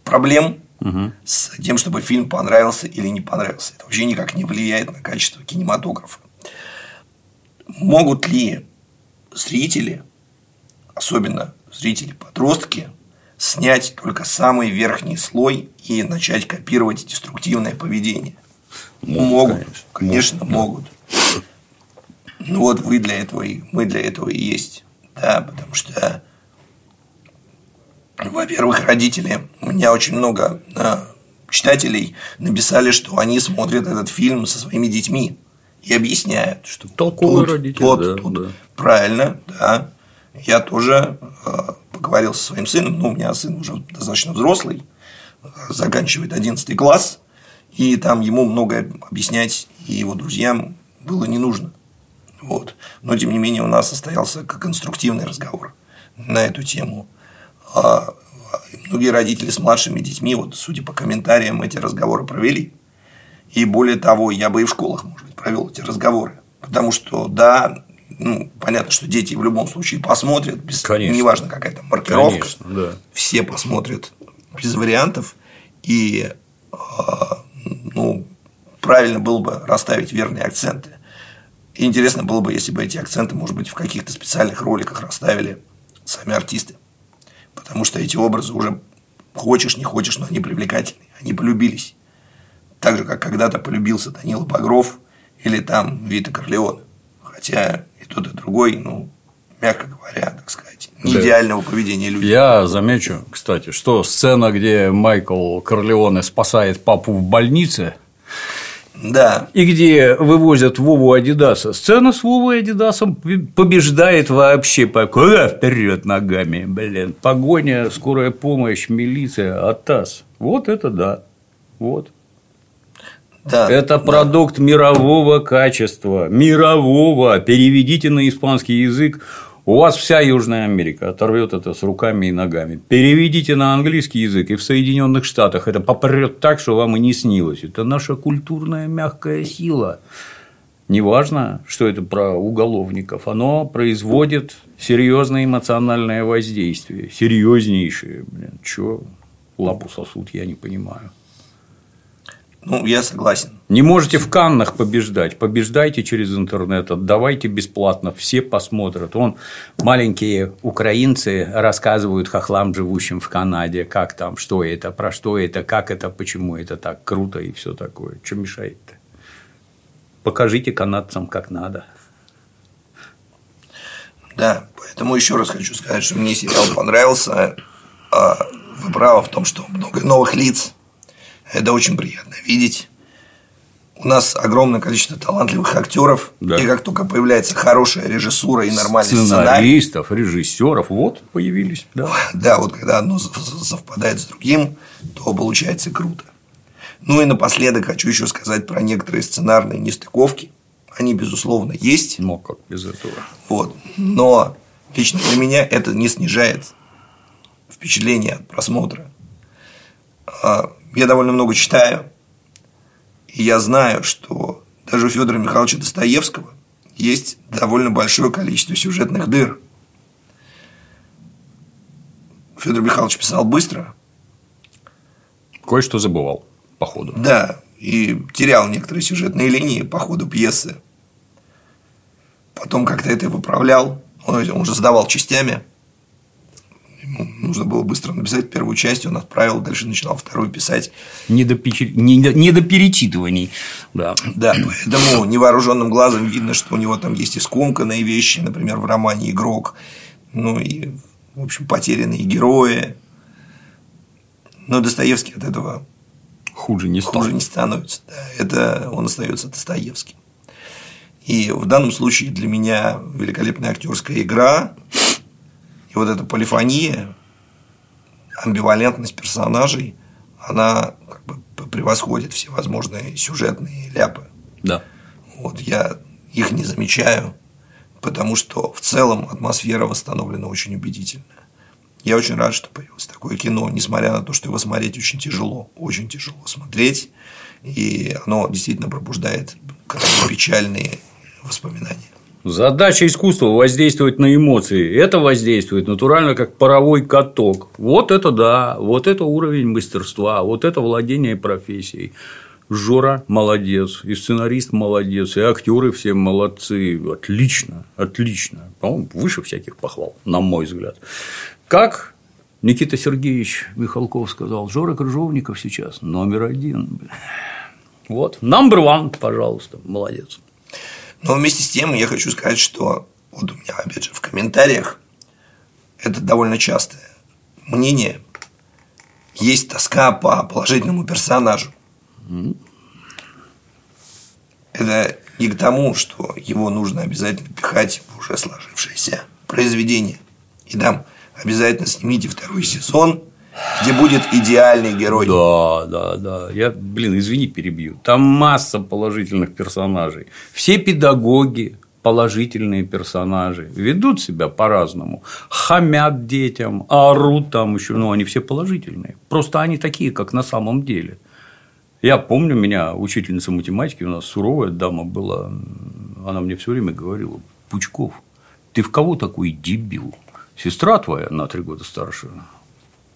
проблем угу. с тем, чтобы фильм понравился или не понравился. Это вообще никак не влияет на качество кинематографа. Могут ли зрители особенно зрители-подростки, снять только самый верхний слой и начать копировать деструктивное поведение. Могут, конечно, конечно могут. могут. Ну вот вы для этого и мы для этого и есть. Да, потому что, во-первых, родители, у меня очень много да, читателей написали, что они смотрят этот фильм со своими детьми и объясняют, что Толковый тут, родитель, тот, да, тут, да. правильно, да, я тоже э, поговорил со своим сыном, ну, у меня сын уже достаточно взрослый, заканчивает 11 класс, и там ему многое объяснять и его друзьям было не нужно. Вот. Но, тем не менее, у нас состоялся конструктивный разговор на эту тему. А многие родители с младшими детьми, вот, судя по комментариям, эти разговоры провели. И более того, я бы и в школах, может быть, провел эти разговоры. Потому что, да, ну, понятно, что дети в любом случае посмотрят, без, Конечно. неважно какая там маркировка, Конечно, да. все посмотрят без вариантов, и а, ну, правильно было бы расставить верные акценты. И интересно было бы, если бы эти акценты, может быть, в каких-то специальных роликах расставили сами артисты. Потому что эти образы уже хочешь, не хочешь, но они привлекательные, они полюбились. Так же, как когда-то полюбился Данила Багров или там Вита Корлеон. Хотя и тот, и другой, ну, мягко говоря, так сказать, не идеального поведения людей. Я замечу, кстати, что сцена, где Майкл Корлеоне спасает папу в больнице, да. И где вывозят Вову Адидаса. Сцена с Вовой Адидасом побеждает вообще. Куда вперед ногами, блин. Погоня, скорая помощь, милиция, АТАС. Вот это да. Вот. Да, это продукт да. мирового качества. Мирового. Переведите на испанский язык. У вас вся Южная Америка оторвет это с руками и ногами. Переведите на английский язык, и в Соединенных Штатах это попрет так, что вам и не снилось. Это наша культурная мягкая сила. Неважно, что это про уголовников, оно производит серьезное эмоциональное воздействие, серьезнейшее. Блин, чё лапу сосут, я не понимаю. Ну, я согласен. Не можете в Каннах побеждать, побеждайте через интернет, отдавайте бесплатно, все посмотрят. Вон маленькие украинцы рассказывают хохлам, живущим в Канаде, как там, что это, про что это, как это, почему это так круто и все такое. Что мешает-то? Покажите канадцам, как надо. Да, поэтому еще раз хочу сказать, что мне сериал понравился. А вы правы в том, что много новых лиц, это очень приятно видеть. У нас огромное количество талантливых актеров, да. и как только появляется хорошая режиссура и нормальный сценаристов, сценарий, режиссеров, вот появились, да. Да, вот когда одно совпадает с другим, то получается круто. Ну и напоследок хочу еще сказать про некоторые сценарные нестыковки. Они, безусловно, есть. Но как без этого? Вот. Но лично для меня это не снижает впечатление от просмотра. Я довольно много читаю, и я знаю, что даже у Федора Михайловича Достоевского есть довольно большое количество сюжетных дыр. Федор Михайлович писал быстро. Кое-что забывал по ходу. Да, и терял некоторые сюжетные линии по ходу пьесы. Потом как-то это выправлял. Он уже сдавал частями – Ему нужно было быстро написать первую часть, он отправил, дальше начинал вторую писать. Не до, печи... не до... Не до перечитываний. Да. да, поэтому невооруженным глазом видно, что у него там есть и скомканные вещи, например, в романе «Игрок», ну и, в общем, потерянные герои. Но Достоевский от этого хуже не, хуже не становится. Да, это он остается Достоевским. И в данном случае для меня великолепная актерская игра и вот эта полифония, амбивалентность персонажей, она как бы превосходит все возможные сюжетные ляпы. Да. Вот я их не замечаю, потому что в целом атмосфера восстановлена очень убедительно. Я очень рад, что появилось такое кино, несмотря на то, что его смотреть очень тяжело, очень тяжело смотреть, и оно действительно пробуждает печальные воспоминания. Задача искусства – воздействовать на эмоции. Это воздействует натурально, как паровой каток. Вот это да, вот это уровень мастерства, вот это владение профессией. Жора молодец, и сценарист молодец, и актеры все молодцы. Отлично, отлично. По-моему, выше всяких похвал, на мой взгляд. Как Никита Сергеевич Михалков сказал, Жора Крыжовников сейчас номер один. Вот, number one, пожалуйста, молодец. Но вместе с тем я хочу сказать, что вот у меня, опять же, в комментариях это довольно частое мнение. Есть тоска по положительному персонажу. Это не к тому, что его нужно обязательно пихать в уже сложившееся произведение. И там обязательно снимите второй сезон – где будет идеальный герой. Да, да, да. Я, блин, извини, перебью. Там масса положительных персонажей. Все педагоги положительные персонажи ведут себя по-разному, хамят детям, орут там еще, ну, они все положительные. Просто они такие, как на самом деле. Я помню, меня учительница математики, у нас суровая дама была, она мне все время говорила, Пучков, ты в кого такой дебил? Сестра твоя на три года старше,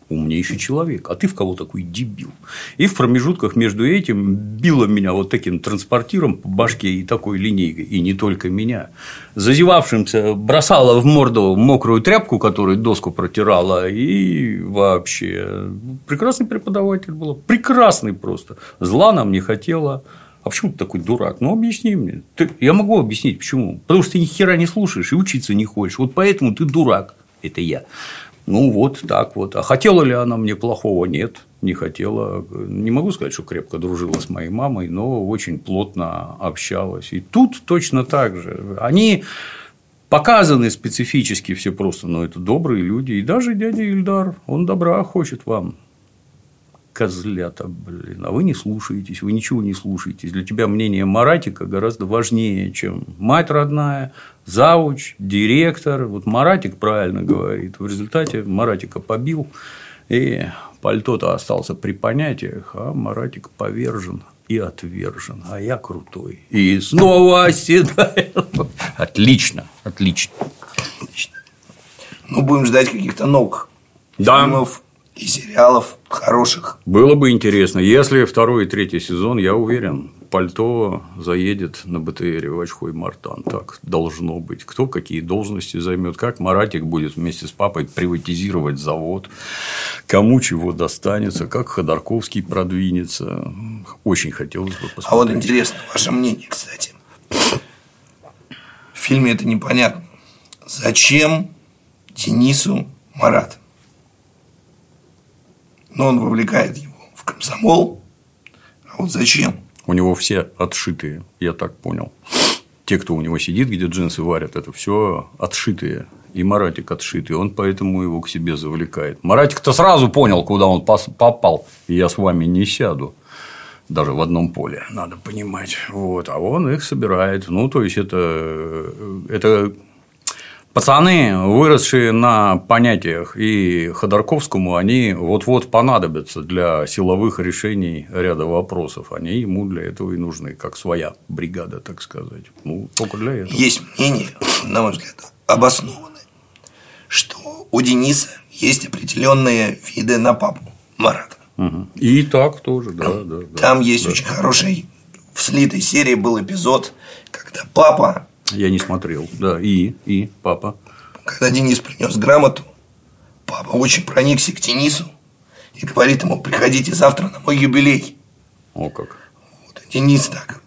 умнейший человек, а ты в кого такой дебил. И в промежутках между этим било меня вот таким транспортиром по башке и такой линейкой, и не только меня. Зазевавшимся бросала в морду мокрую тряпку, которая доску протирала, и вообще прекрасный преподаватель был, прекрасный просто. Зла нам не хотела, а почему ты такой дурак? Ну, объясни мне. Ты... Я могу объяснить, почему. Потому что ты ни хера не слушаешь и учиться не хочешь. Вот поэтому ты дурак. Это я. Ну, вот так вот. А хотела ли она мне плохого? Нет, не хотела. Не могу сказать, что крепко дружила с моей мамой, но очень плотно общалась. И тут точно так же. Они показаны специфически все просто, но это добрые люди. И даже дядя Ильдар, он добра хочет вам козлята, блин, а вы не слушаетесь, вы ничего не слушаетесь. Для тебя мнение Маратика гораздо важнее, чем мать родная, завуч, директор. Вот Маратик правильно говорит. В результате Маратика побил, и пальто-то остался при понятиях, а Маратик повержен и отвержен, а я крутой. И снова оседаю. Отлично, отлично. отлично. Ну, будем ждать каких-то новых да. фильмов, и сериалов хороших. Было бы интересно. Если второй и третий сезон, я уверен, пальто заедет на БТРе в Очхой Мартан. Так должно быть. Кто какие должности займет, как Маратик будет вместе с папой приватизировать завод, кому чего достанется, как Ходорковский продвинется. Очень хотелось бы посмотреть. А вот интересно, ваше мнение, кстати. В фильме это непонятно. Зачем Денису Марат? Но он вовлекает его в комсомол. А вот зачем? У него все отшитые, я так понял. Те, кто у него сидит, где джинсы варят, это все отшитые. И Маратик отшитый, он поэтому его к себе завлекает. Маратик-то сразу понял, куда он попал. И я с вами не сяду даже в одном поле, надо понимать. Вот. А он их собирает. Ну, то есть, это, это Пацаны, выросшие на понятиях и Ходорковскому, они вот-вот понадобятся для силовых решений ряда вопросов. Они ему для этого и нужны, как своя бригада, так сказать. Ну, только для этого. Есть мнение, на мой взгляд, обоснованное, что у Дениса есть определенные виды на папу Марата. Угу. И так тоже, да. да, да Там есть да. очень хороший в слитой серии был эпизод, когда папа я не смотрел, да, и, и, папа. Когда Денис принес грамоту, папа очень проникся к Денису и говорит ему, приходите завтра на мой юбилей. О как. Вот, Денис так,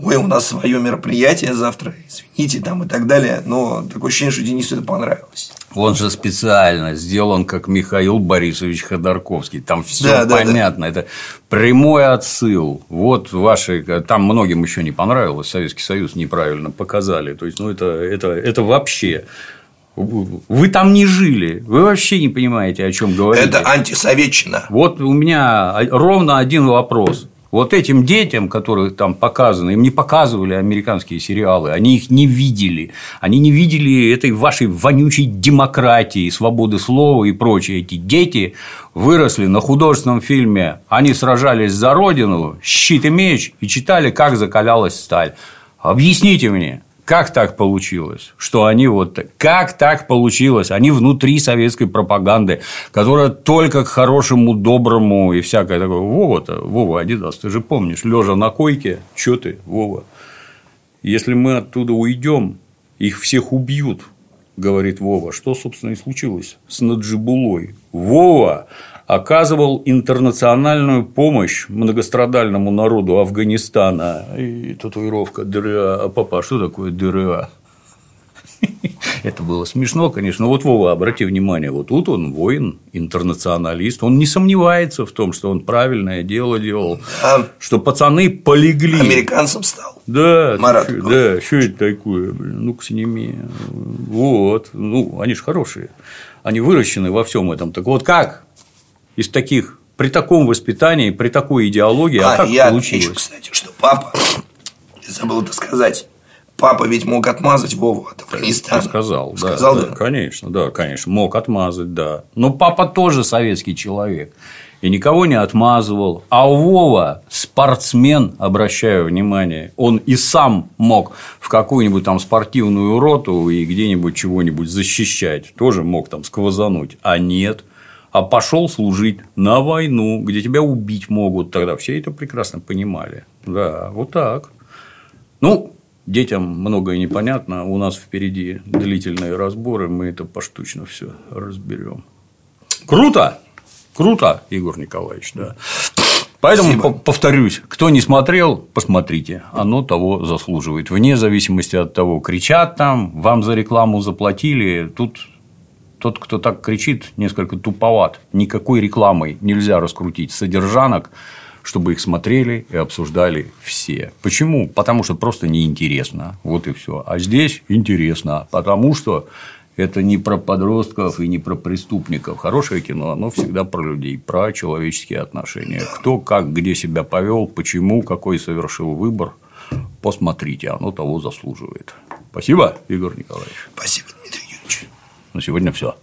ой, у нас свое мероприятие завтра, извините, там и так далее. Но такое ощущение, что Денису это понравилось. Он же специально сделан как Михаил Борисович Ходорковский. Там все да, понятно. Да, да. Это прямой отсыл. Вот ваши. Там многим еще не понравилось. Советский Союз неправильно показали. То есть, ну, это, это, это вообще. Вы там не жили, вы вообще не понимаете, о чем говорите. Это антисоветчина. Вот у меня ровно один вопрос. Вот этим детям, которые там показаны, им не показывали американские сериалы, они их не видели, они не видели этой вашей вонючей демократии, свободы слова и прочее. Эти дети выросли на художественном фильме, они сражались за родину, щит и меч и читали, как закалялась сталь. Объясните мне, как так получилось, что они вот как так получилось, они внутри советской пропаганды, которая только к хорошему, доброму и всякое такое. Вова-то, Вова, Адидас, ты же помнишь, лежа на койке, что ты, Вова? Если мы оттуда уйдем, их всех убьют, говорит Вова. Что, собственно, и случилось с Наджибулой? Вова оказывал интернациональную помощь многострадальному народу Афганистана. И татуировка ДРА. А папа, а что такое ДРА? Это было смешно, конечно. Но вот Вова, обрати внимание, вот тут он воин, интернационалист, он не сомневается в том, что он правильное дело делал, а что пацаны полегли. Американцем стал. Да, Марат. Да, что это такое? Ну-ка сними. Вот. Ну, они же хорошие. Они выращены во всем этом. Так вот как из таких при таком воспитании, при такой идеологии, а, а как я получилось? Отмечу, кстати, что папа, забыл это сказать, папа ведь мог отмазать Вову от Афганистана. Сказал, да, сказал, да, да, конечно, да, конечно, мог отмазать, да. Но папа тоже советский человек и никого не отмазывал. А у Вова спортсмен, обращаю внимание, он и сам мог в какую-нибудь там спортивную роту и где-нибудь чего-нибудь защищать, тоже мог там сквозануть, а нет – а пошел служить на войну, где тебя убить могут. Тогда все это прекрасно понимали. Да, вот так. Ну, детям многое непонятно. У нас впереди длительные разборы, мы это поштучно все разберем. Круто! Круто, Егор Николаевич, да. Поэтому Спасибо. повторюсь, кто не смотрел, посмотрите, оно того заслуживает. Вне зависимости от того, кричат там, вам за рекламу заплатили, тут тот, кто так кричит, несколько туповат. Никакой рекламой нельзя раскрутить содержанок, чтобы их смотрели и обсуждали все. Почему? Потому что просто неинтересно. Вот и все. А здесь интересно, потому что это не про подростков и не про преступников. Хорошее кино, оно всегда про людей, про человеческие отношения. Кто как, где себя повел, почему, какой совершил выбор. Посмотрите, оно того заслуживает. Спасибо, Игорь Николаевич. Спасибо, Дмитрий Юрьевич. На сегодня все.